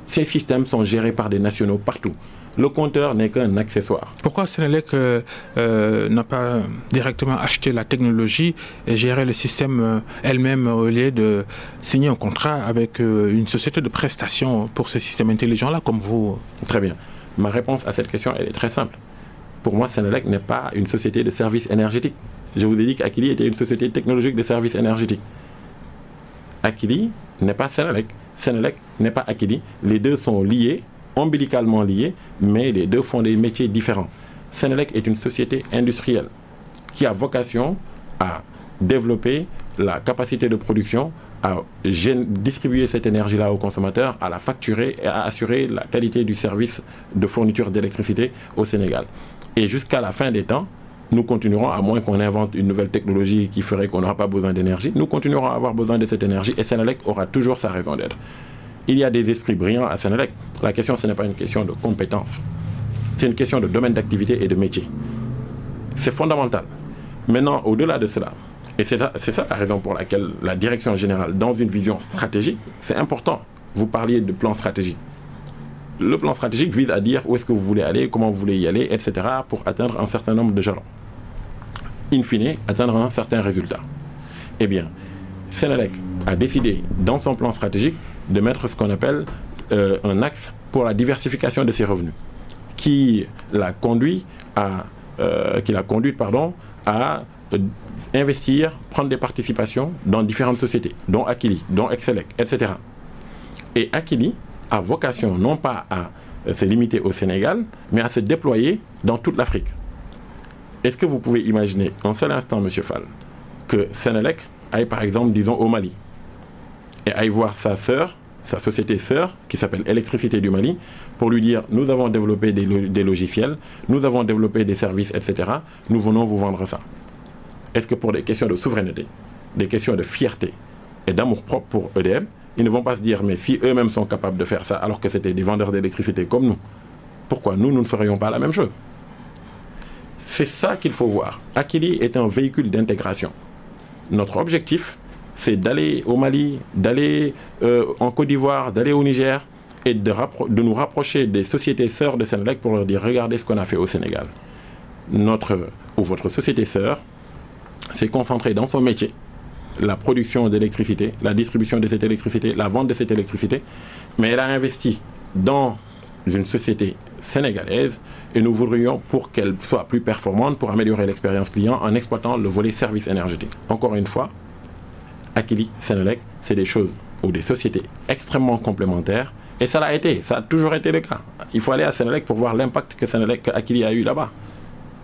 Ces systèmes sont gérés par des nationaux partout le compteur n'est qu'un accessoire. Pourquoi Sénélec euh, euh, n'a pas directement acheté la technologie et géré le système euh, elle-même au lieu de signer un contrat avec euh, une société de prestation pour ce système intelligent-là comme vous? Très bien. Ma réponse à cette question, elle est très simple. Pour moi, Sénélec n'est pas une société de services énergétiques. Je vous ai dit qu'Akili était une société technologique de services énergétiques. Akili n'est pas Sénélec. Sénélec n'est pas Akili. Les deux sont liés ombilicalement liés, mais les deux font des métiers différents. Sénélec est une société industrielle qui a vocation à développer la capacité de production, à distribuer cette énergie-là aux consommateurs, à la facturer et à assurer la qualité du service de fourniture d'électricité au Sénégal. Et jusqu'à la fin des temps, nous continuerons, à moins qu'on invente une nouvelle technologie qui ferait qu'on n'aura pas besoin d'énergie, nous continuerons à avoir besoin de cette énergie et Sénélec aura toujours sa raison d'être il y a des esprits brillants à Sénélec. La question, ce n'est pas une question de compétence. C'est une question de domaine d'activité et de métier. C'est fondamental. Maintenant, au-delà de cela, et c'est ça la raison pour laquelle la direction générale, dans une vision stratégique, c'est important. Vous parliez de plan stratégique. Le plan stratégique vise à dire où est-ce que vous voulez aller, comment vous voulez y aller, etc., pour atteindre un certain nombre de jalons. In fine, atteindre un certain résultat. Eh bien, Sénélec a décidé, dans son plan stratégique, de mettre ce qu'on appelle euh, un axe pour la diversification de ses revenus, qui l'a conduit à, euh, qui l'a conduite pardon, à euh, investir, prendre des participations dans différentes sociétés, dont Akili, dont Excelec, etc. Et Akili a vocation non pas à se limiter au Sénégal, mais à se déployer dans toute l'Afrique. Est-ce que vous pouvez imaginer un seul instant, M. Fall, que Sénélec aille par exemple, disons, au Mali, et aille voir sa sœur, sa société sœur, qui s'appelle Électricité du Mali, pour lui dire nous avons développé des, des, logiciels, nous avons développé des services, etc. Nous venons vous vendre ça. Est-ce que pour des questions de souveraineté, des questions de fierté et d'amour propre pour EDM, ils ne vont pas se dire mais si eux-mêmes sont capables de faire ça alors que c'était des vendeurs d'électricité comme nous, pourquoi nous, nous ne ferions pas la même chose? C'est ça qu'il faut voir. Akili est un véhicule d'intégration. Notre objectif, c'est d'aller au Mali, d'aller euh, en Côte d'Ivoire, d'aller au Niger et de, nous rapprocher des sociétés sœurs de Sénélec pour leur dire regardez ce qu'on a fait au Sénégal. Notre ou votre société sœur s'est concentrée dans son métier, la production d'électricité, la distribution de cette électricité, la vente de cette électricité, mais elle a investi dans une société sénégalaise et nous voudrions pour qu'elle soit plus performante, pour améliorer l'expérience client en exploitant le volet service énergétique. Encore une fois, Akili, Sénélec, c'est des choses ou des sociétés extrêmement complémentaires. Et ça l'a été, ça a toujours été le cas. Il faut aller à Sénélec pour voir l'impact que Sénélec, que Akili a eu là-bas.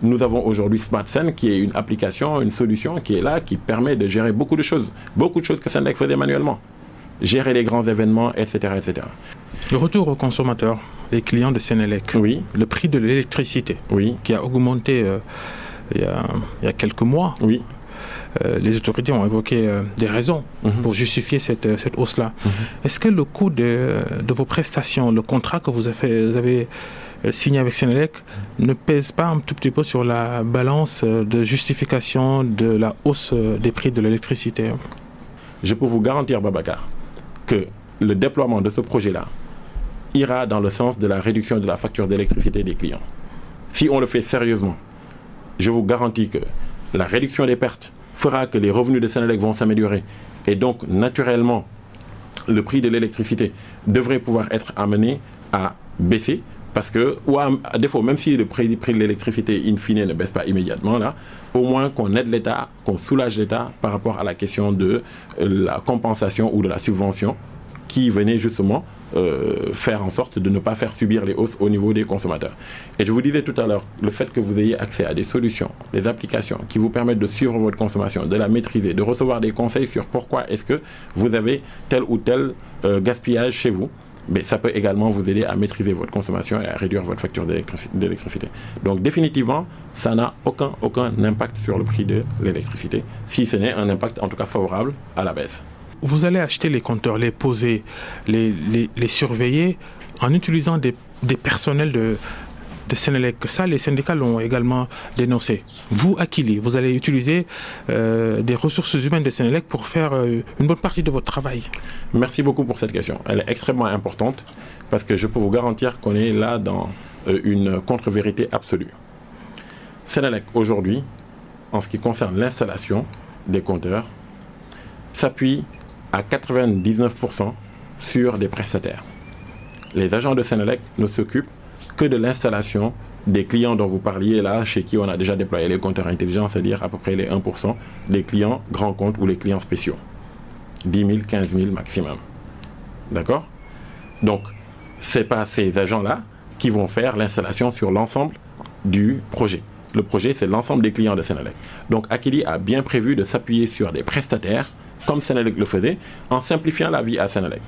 Nous avons aujourd'hui SmartSen qui est une application, une solution qui est là, qui permet de gérer beaucoup de choses. Beaucoup de choses que Sénélec faisait manuellement. Gérer les grands événements, etc. etc. Le retour aux consommateurs, les clients de Sénélec. Oui. Le prix de l'électricité. Oui. Qui a augmenté euh, il, y a, il, y a, quelques mois. Oui. Euh, les autorités ont évoqué euh, des raisons mm -hmm. pour justifier cette, cette hausse-là. Mm -hmm. Est-ce que le coût de, de, vos prestations, le contrat que vous avez, vous avez signé avec Sénélec ne pèse pas un tout petit peu sur la balance de justification de la hausse des prix de l'électricité? Je peux vous garantir, Babacar, que le déploiement de ce projet-là ira dans le sens de la réduction de la facture d'électricité des clients. Si on le fait sérieusement, je vous garantis que la réduction des pertes fera que les revenus de Sénélec vont s'améliorer. Et donc, naturellement, le prix de l'électricité devrait pouvoir être amené à baisser. Parce que, ou à, défaut, même si le prix, prix de l'électricité, in fine, ne baisse pas immédiatement, là, au moins qu'on aide l'État, qu'on soulage l'État par rapport à la question de la compensation ou de la subvention qui venait justement euh, faire en sorte de ne pas faire subir les hausses au niveau des consommateurs. Et je vous disais tout à l'heure, le fait que vous ayez accès à des solutions, des applications qui vous permettent de suivre votre consommation, de la maîtriser, de recevoir des conseils sur pourquoi est-ce que vous avez tel ou tel euh, gaspillage chez vous, mais ça peut également vous aider à maîtriser votre consommation et à réduire votre facture d'électricité. Donc définitivement, ça n'a aucun, aucun impact sur le prix de l'électricité, si ce n'est un impact en tout cas favorable à la baisse. Vous allez acheter les compteurs, les poser, les, surveiller en utilisant des, personnels de, de Sénélec. Ça, les syndicats l'ont également dénoncé. Vous, Akili, vous allez utiliser euh, des ressources humaines de Sénélec pour faire euh, une bonne partie de votre travail? Merci beaucoup pour cette question. Elle est extrêmement importante parce que je peux vous garantir qu'on est là dans euh, une contre-vérité absolue. Sénélec, aujourd'hui, en ce qui concerne l'installation des compteurs, s'appuie à 99% sur des prestataires. Les agents de Sénélec ne s'occupent que de l'installation des clients dont vous parliez là, chez qui on a déjà déployé les compteurs intelligents, c'est-à-dire à peu près les 1% des clients grands comptes ou les clients spéciaux. 10 000, 15 000 maximum. D'accord? Donc, ce n'est pas ces agents-là qui vont faire l'installation sur l'ensemble du projet. Le projet, c'est l'ensemble des clients de Sénélec. Donc, Akili a bien prévu de s'appuyer sur des prestataires, comme Sénélec le faisait, en simplifiant la vie à Sénélec.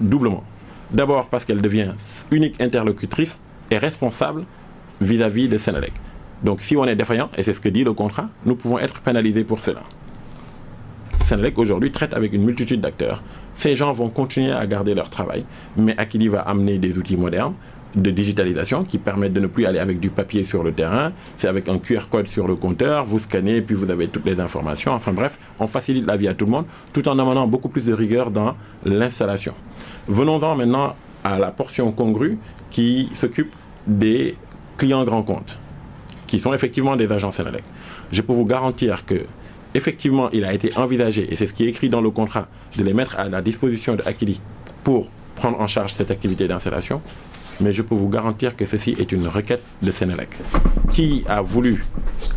Doublement. D'abord parce qu'elle devient unique interlocutrice responsable vis-à-vis de Sénélec. Donc si on est défaillant, et c'est ce que dit le contrat, nous pouvons être pénalisés pour cela. Sénélec aujourd'hui traite avec une multitude d'acteurs. Ces gens vont continuer à garder leur travail, mais Akili va amener des outils modernes de digitalisation qui permettent de ne plus aller avec du papier sur le terrain. C'est avec un QR code sur le compteur, vous scannez, puis vous avez toutes les informations. Enfin bref, on facilite la vie à tout le monde tout en amenant beaucoup plus de rigueur dans l'installation. Venons-en maintenant à la portion congrue qui s'occupe des clients grands comptes, qui sont effectivement des agents Sénélec. Je peux vous garantir que effectivement, il a été envisagé, et c'est ce qui est écrit dans le contrat, de les mettre à la disposition de Akili pour prendre en charge cette activité d'installation. Mais je peux vous garantir que ceci est une requête de Sénélec, qui a voulu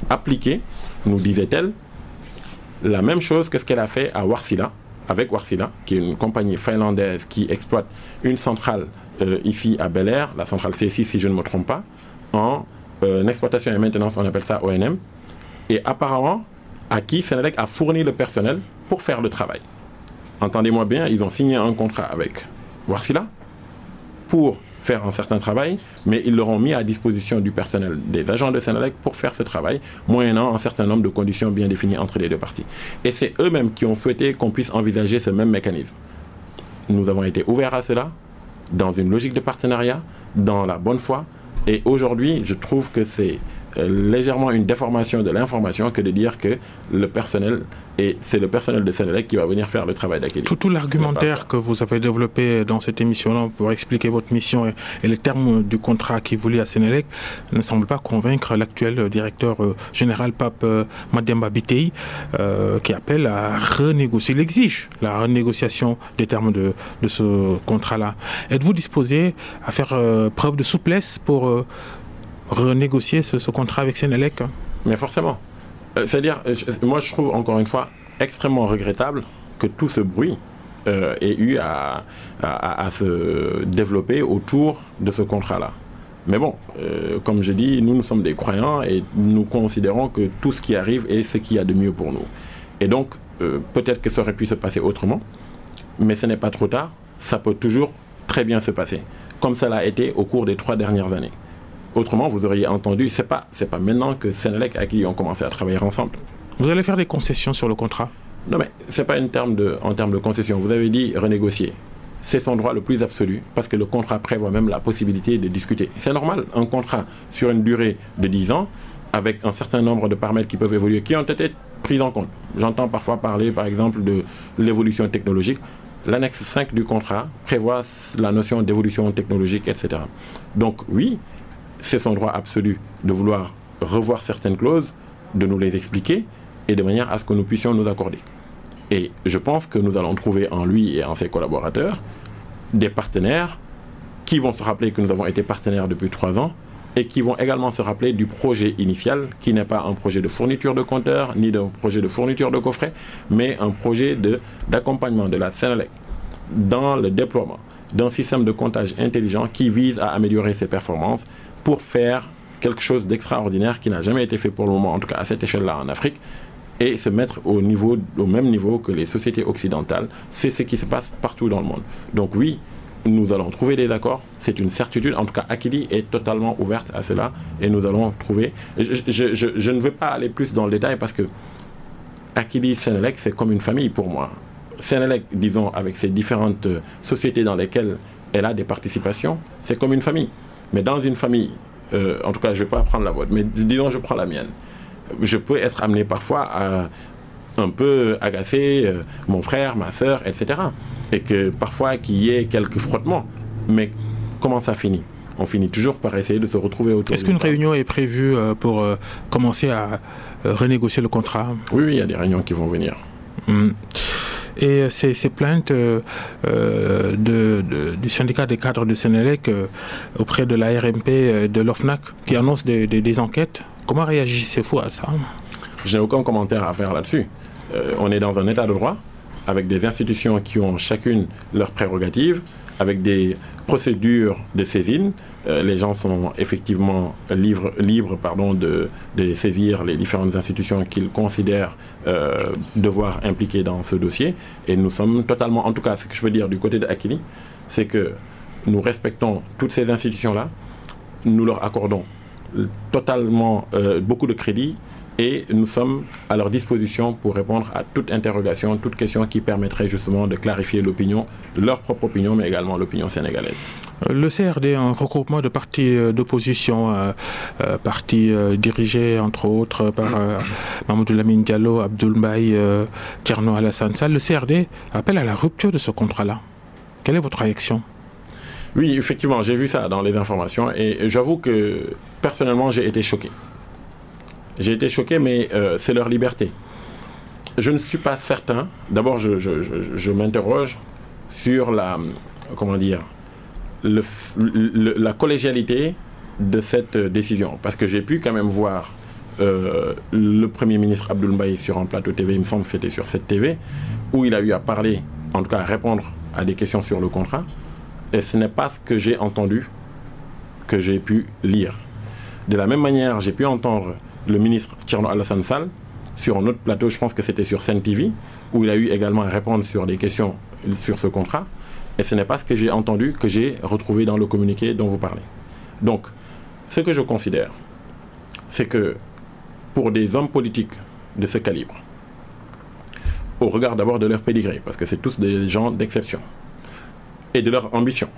appliquer, nous disait-elle, la même chose que ce qu'elle a fait à Warsila, avec Warsila, qui est une compagnie finlandaise qui exploite une centrale euh, ici à Bel Air, la centrale C6 si je ne me trompe pas, en euh, exploitation et maintenance, on appelle ça ONM. Et apparemment, à qui Sénélec a fourni le personnel pour faire le travail. Entendez-moi bien, ils ont signé un contrat avec Warsila pour faire un certain travail, mais ils l'auront mis à disposition du personnel des agents de Sénélec pour faire ce travail, moyennant un certain nombre de conditions bien définies entre les deux parties. Et c'est eux-mêmes qui ont souhaité qu'on puisse envisager ce même mécanisme. Nous avons été ouverts à cela, dans une logique de partenariat, dans la bonne foi. Et aujourd'hui, je trouve que c'est légèrement une déformation de l'information que de dire que le personnel et c'est le personnel de Sénélec qui va venir faire le travail d'accueil. Tout, tout l'argumentaire que vous avez développé dans cette émission-là pour expliquer votre mission et, les termes du contrat qui vous lie à Sénélec ne semble pas convaincre l'actuel directeur euh, général Pape euh, Mademba Bitei qui appelle à renégocier, il exige la renégociation des termes de, de ce contrat-là. Êtes-vous disposé à faire preuve de souplesse pour renégocier ce, contrat avec Sénélec Mais forcément. Euh, c'est-à-dire, euh, moi je trouve encore une fois extrêmement regrettable que tout ce bruit euh, ait eu à, se développer autour de ce contrat-là. Mais bon, comme je dis, nous, nous sommes des croyants et nous considérons que tout ce qui arrive est ce qu'il y a de mieux pour nous. Et donc, peut-être que ça aurait pu se passer autrement, mais ce n'est pas trop tard, ça peut toujours très bien se passer, comme ça l'a été au cours des trois dernières années. Autrement, vous auriez entendu, c'est pas, c'est pas maintenant que Sénélec et qui ont commencé à travailler ensemble. Vous allez faire des concessions sur le contrat? Non, mais c'est pas une terme de, en termes de concession. Vous avez dit renégocier. C'est son droit le plus absolu parce que le contrat prévoit même la possibilité de discuter. C'est normal, un contrat sur une durée de 10 ans avec un certain nombre de paramètres qui peuvent évoluer, qui ont été pris en compte. J'entends parfois parler, par exemple, de l'évolution technologique. L'annexe 5 du contrat prévoit la notion d'évolution technologique, etc. Donc oui, c'est son droit absolu de vouloir revoir certaines clauses, de nous les expliquer et de manière à ce que nous puissions nous accorder. Et je pense que nous allons trouver en lui et en ses collaborateurs des partenaires qui vont se rappeler que nous avons été partenaires depuis trois ans et qui vont également se rappeler du projet initial, qui n'est pas un projet de fourniture de compteurs, ni d'un projet de fourniture de coffrets, mais un projet d'accompagnement de, de la Sénélec dans le déploiement d'un système de comptage intelligent qui vise à améliorer ses performances pour faire quelque chose d'extraordinaire qui n'a jamais été fait pour le moment, en tout cas à cette échelle-là en Afrique, et se mettre au, même niveau que les sociétés occidentales. C'est ce qui se passe partout dans le monde. Donc oui, nous allons trouver des accords, c'est une certitude. En tout cas, Akili est totalement ouverte à cela et nous allons trouver. Je, ne veux pas aller plus dans le détail parce que Akili Sénélec, c'est comme une famille pour moi. Sénélec, disons, avec ses différentes sociétés dans lesquelles elle a des participations, c'est comme une famille. Mais dans une famille, euh, en tout cas, je ne vais pas prendre la vôtre, mais disons, je prends la mienne je peux être amené parfois à un peu agacer euh, mon frère, ma soeur, etc. Et que parfois qu'il y ait quelques frottements. Mais comment ça finit? On finit toujours par essayer de se retrouver autour. Est-ce qu'une réunion est prévue euh, pour euh, commencer à renégocier le contrat? Oui, oui, il y a des réunions qui vont venir. Hmm. Et ces, plaintes du syndicat des cadres de Sénélec auprès de la RMP de l'OFNAC qui annonce des enquêtes Comment réagissez-vous à ça? Je n'ai aucun commentaire à faire là-dessus. Euh, on est dans un état de droit, avec des institutions qui ont chacune leurs prérogatives, avec des procédures de saisine. Euh, les gens sont effectivement libres, de, saisir les différentes institutions qu'ils considèrent euh, devoir impliquer dans ce dossier. Et nous sommes totalement, en tout cas, ce que je veux dire du côté de Akili, c'est que nous respectons toutes ces institutions-là, nous leur accordons totalement euh, beaucoup de crédit et nous sommes à leur disposition pour répondre à toute interrogation, toute question qui permettrait justement de clarifier l'opinion, leur propre opinion, mais également l'opinion sénégalaise. Euh, le CRD, un regroupement de partis euh, d'opposition, euh, partis dirigés entre autres par Mamadou Lamine Diallo, Abdoul Mbaye, Alassane le CRD appelle à la rupture de ce contrat-là. Quelle est votre réaction? Oui, effectivement, j'ai vu ça dans les informations et j'avoue que personnellement, j'ai été choqué. J'ai été choqué, mais c'est leur liberté. Je ne suis pas certain. D'abord, je, m'interroge sur la, comment dire, la collégialité de cette décision. Parce que j'ai pu quand même voir euh, le Premier ministre Abdoul sur un plateau TV, il me semble que c'était sur cette TV, où il a eu à parler, en tout cas à répondre à des questions sur le contrat. Et ce n'est pas ce que j'ai entendu que j'ai pu lire. De la même manière, j'ai pu entendre le ministre Tcherno Alassane Sall sur un autre plateau, je pense que c'était sur Sen TV, où il a eu également à répondre sur des questions sur ce contrat. Et ce n'est pas ce que j'ai entendu, que j'ai retrouvé dans le communiqué dont vous parlez. Donc, ce que je considère, c'est que pour des hommes politiques de ce calibre, au regard d'abord de leur pédigré, parce que c'est tous des gens d'exception, et de leur ambition,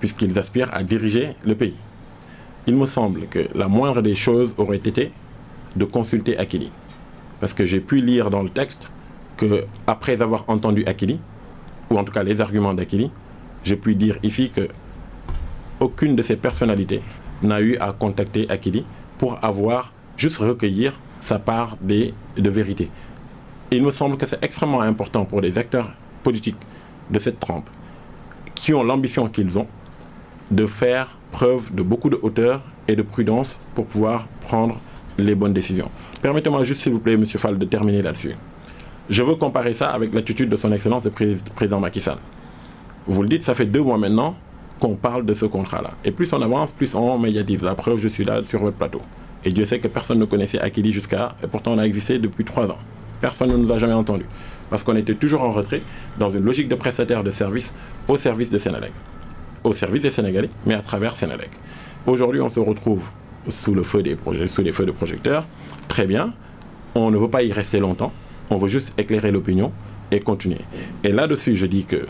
puisqu'ils aspirent à diriger le pays. Il me semble que la moindre des choses aurait été de consulter Akili. Parce que j'ai pu lire dans le texte que, après avoir entendu Akili, ou en tout cas les arguments d'Akili, j'ai pu dire ici que aucune de ces personnalités n'a eu à contacter Akili pour avoir juste recueillir sa part de vérité. Il me semble que c'est extrêmement important pour les acteurs politiques de cette trempe qui ont l'ambition qu'ils ont de faire preuve de beaucoup de hauteur et de prudence pour pouvoir prendre les bonnes décisions. Permettez-moi juste, s'il vous plaît, Monsieur Fall, de terminer là-dessus. Je veux comparer ça avec l'attitude de son Excellence le président Macky Sall. Vous le dites, ça fait deux mois maintenant qu'on parle de ce contrat-là. Et plus on avance, plus on médiatise. La preuve, je suis là sur votre plateau. Et Dieu sait que personne ne connaissait Akili jusqu'à... Et pourtant, on a existé depuis trois ans. Personne ne nous a jamais entendus parce qu'on était toujours en retrait dans une logique de prestataire de service au service de Sénélec, au service des Sénégalais, mais à travers Sénélec. Aujourd'hui, on se retrouve sous le feu des projets, sous les feux de projecteurs. Très bien. On ne veut pas y rester longtemps. On veut juste éclairer l'opinion et continuer. Et là-dessus, je dis que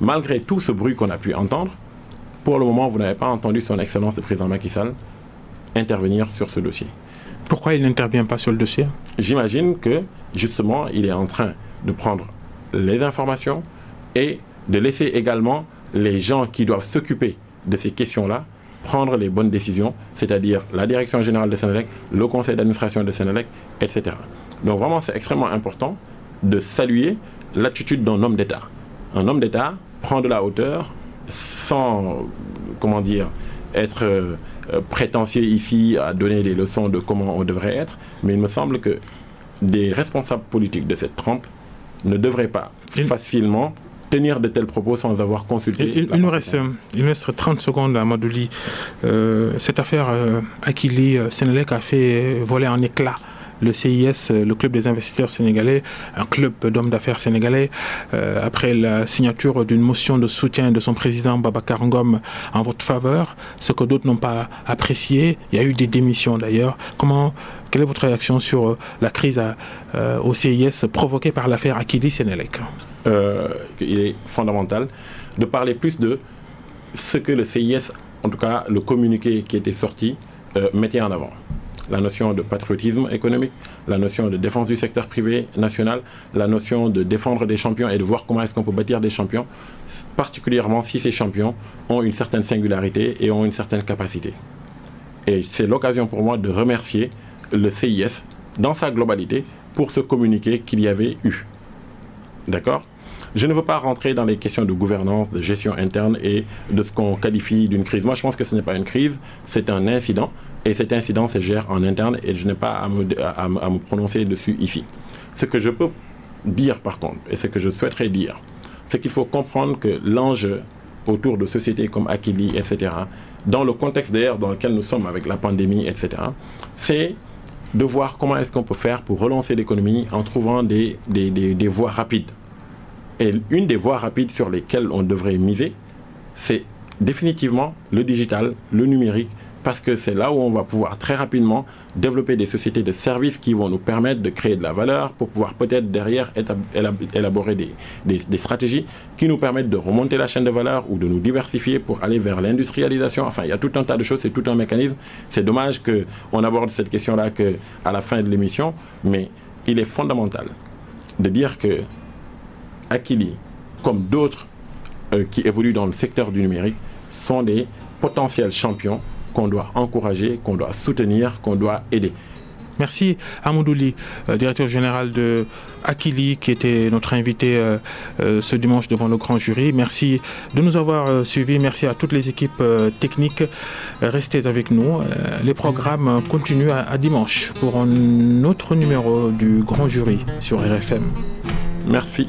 malgré tout ce bruit qu'on a pu entendre, pour le moment, vous n'avez pas entendu son Excellence le président Macky Sall intervenir sur ce dossier. Pourquoi il n'intervient pas sur le dossier? J'imagine que justement, il est en train de prendre les informations et de laisser également les gens qui doivent s'occuper de ces questions-là prendre les bonnes décisions, c'est-à-dire la direction générale de Sénélec, le conseil d'administration de Sénélec, etc. Donc vraiment, c'est extrêmement important de saluer l'attitude d'un homme d'État. Un homme d'État prend de la hauteur sans, comment dire, être euh, prétentieux ici à donner des leçons de comment on devrait être, mais il me semble que des responsables politiques de cette trempe ne devrait pas facilement tenir de tels propos sans avoir consulté. Il, il nous, reste, il reste 30 secondes à Madouli. Euh, cette affaire euh, Akili Sénélec a fait voler en éclats le CIS, le club des investisseurs sénégalais, un club d'hommes d'affaires sénégalais, euh, après la signature d'une motion de soutien de son président Babacar Ngom en votre faveur, ce que d'autres n'ont pas apprécié. Il y a eu des démissions d'ailleurs. Comment, quelle est votre réaction sur la crise euh, au CIS provoquée par l'affaire Akili Sénélec? Euh, Il est fondamental de parler plus de ce que le CIS, en tout cas le communiqué qui était sorti, mettait en avant la notion de patriotisme économique, la notion de défense du secteur privé national, la notion de défendre des champions et de voir comment est-ce qu'on peut bâtir des champions, particulièrement si ces champions ont une certaine singularité et ont une certaine capacité. Et c'est l'occasion pour moi de remercier le CIS dans sa globalité pour ce communiqué qu'il y avait eu. D'accord? Je ne veux pas rentrer dans les questions de gouvernance, de gestion interne et de ce qu'on qualifie d'une crise. Moi, je pense que ce n'est pas une crise, c'est un incident. Et cet incident se gère en interne et je n'ai pas à me, prononcer dessus ici. Ce que je peux dire par contre, et ce que je souhaiterais dire, c'est qu'il faut comprendre que l'enjeu autour de sociétés comme Akili, etc., dans le contexte d'ailleurs dans lequel nous sommes avec la pandémie, etc., c'est de voir comment est-ce qu'on peut faire pour relancer l'économie en trouvant des, des voies rapides. Et une des voies rapides sur lesquelles on devrait miser, c'est définitivement le digital, le numérique, parce que c'est là où on va pouvoir très rapidement développer des sociétés de services qui vont nous permettre de créer de la valeur pour pouvoir peut-être derrière élaborer des, stratégies qui nous permettent de remonter la chaîne de valeur ou de nous diversifier pour aller vers l'industrialisation. Enfin, il y a tout un tas de choses, c'est tout un mécanisme. C'est dommage qu'on aborde cette question-là qu'à la fin de l'émission, mais il est fondamental de dire que Akili, comme d'autres euh, qui évoluent dans le secteur du numérique, sont des potentiels champions qu'on doit encourager, qu'on doit soutenir, qu'on doit aider. Merci Amoudouli, euh, directeur général de Akili, qui était notre invité euh, euh, ce dimanche devant le grand jury. Merci de nous avoir suivis. Merci à toutes les équipes techniques. Restez avec nous. les programmes continuent à, à, dimanche pour un autre numéro du grand jury sur RFM. Merci.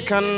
can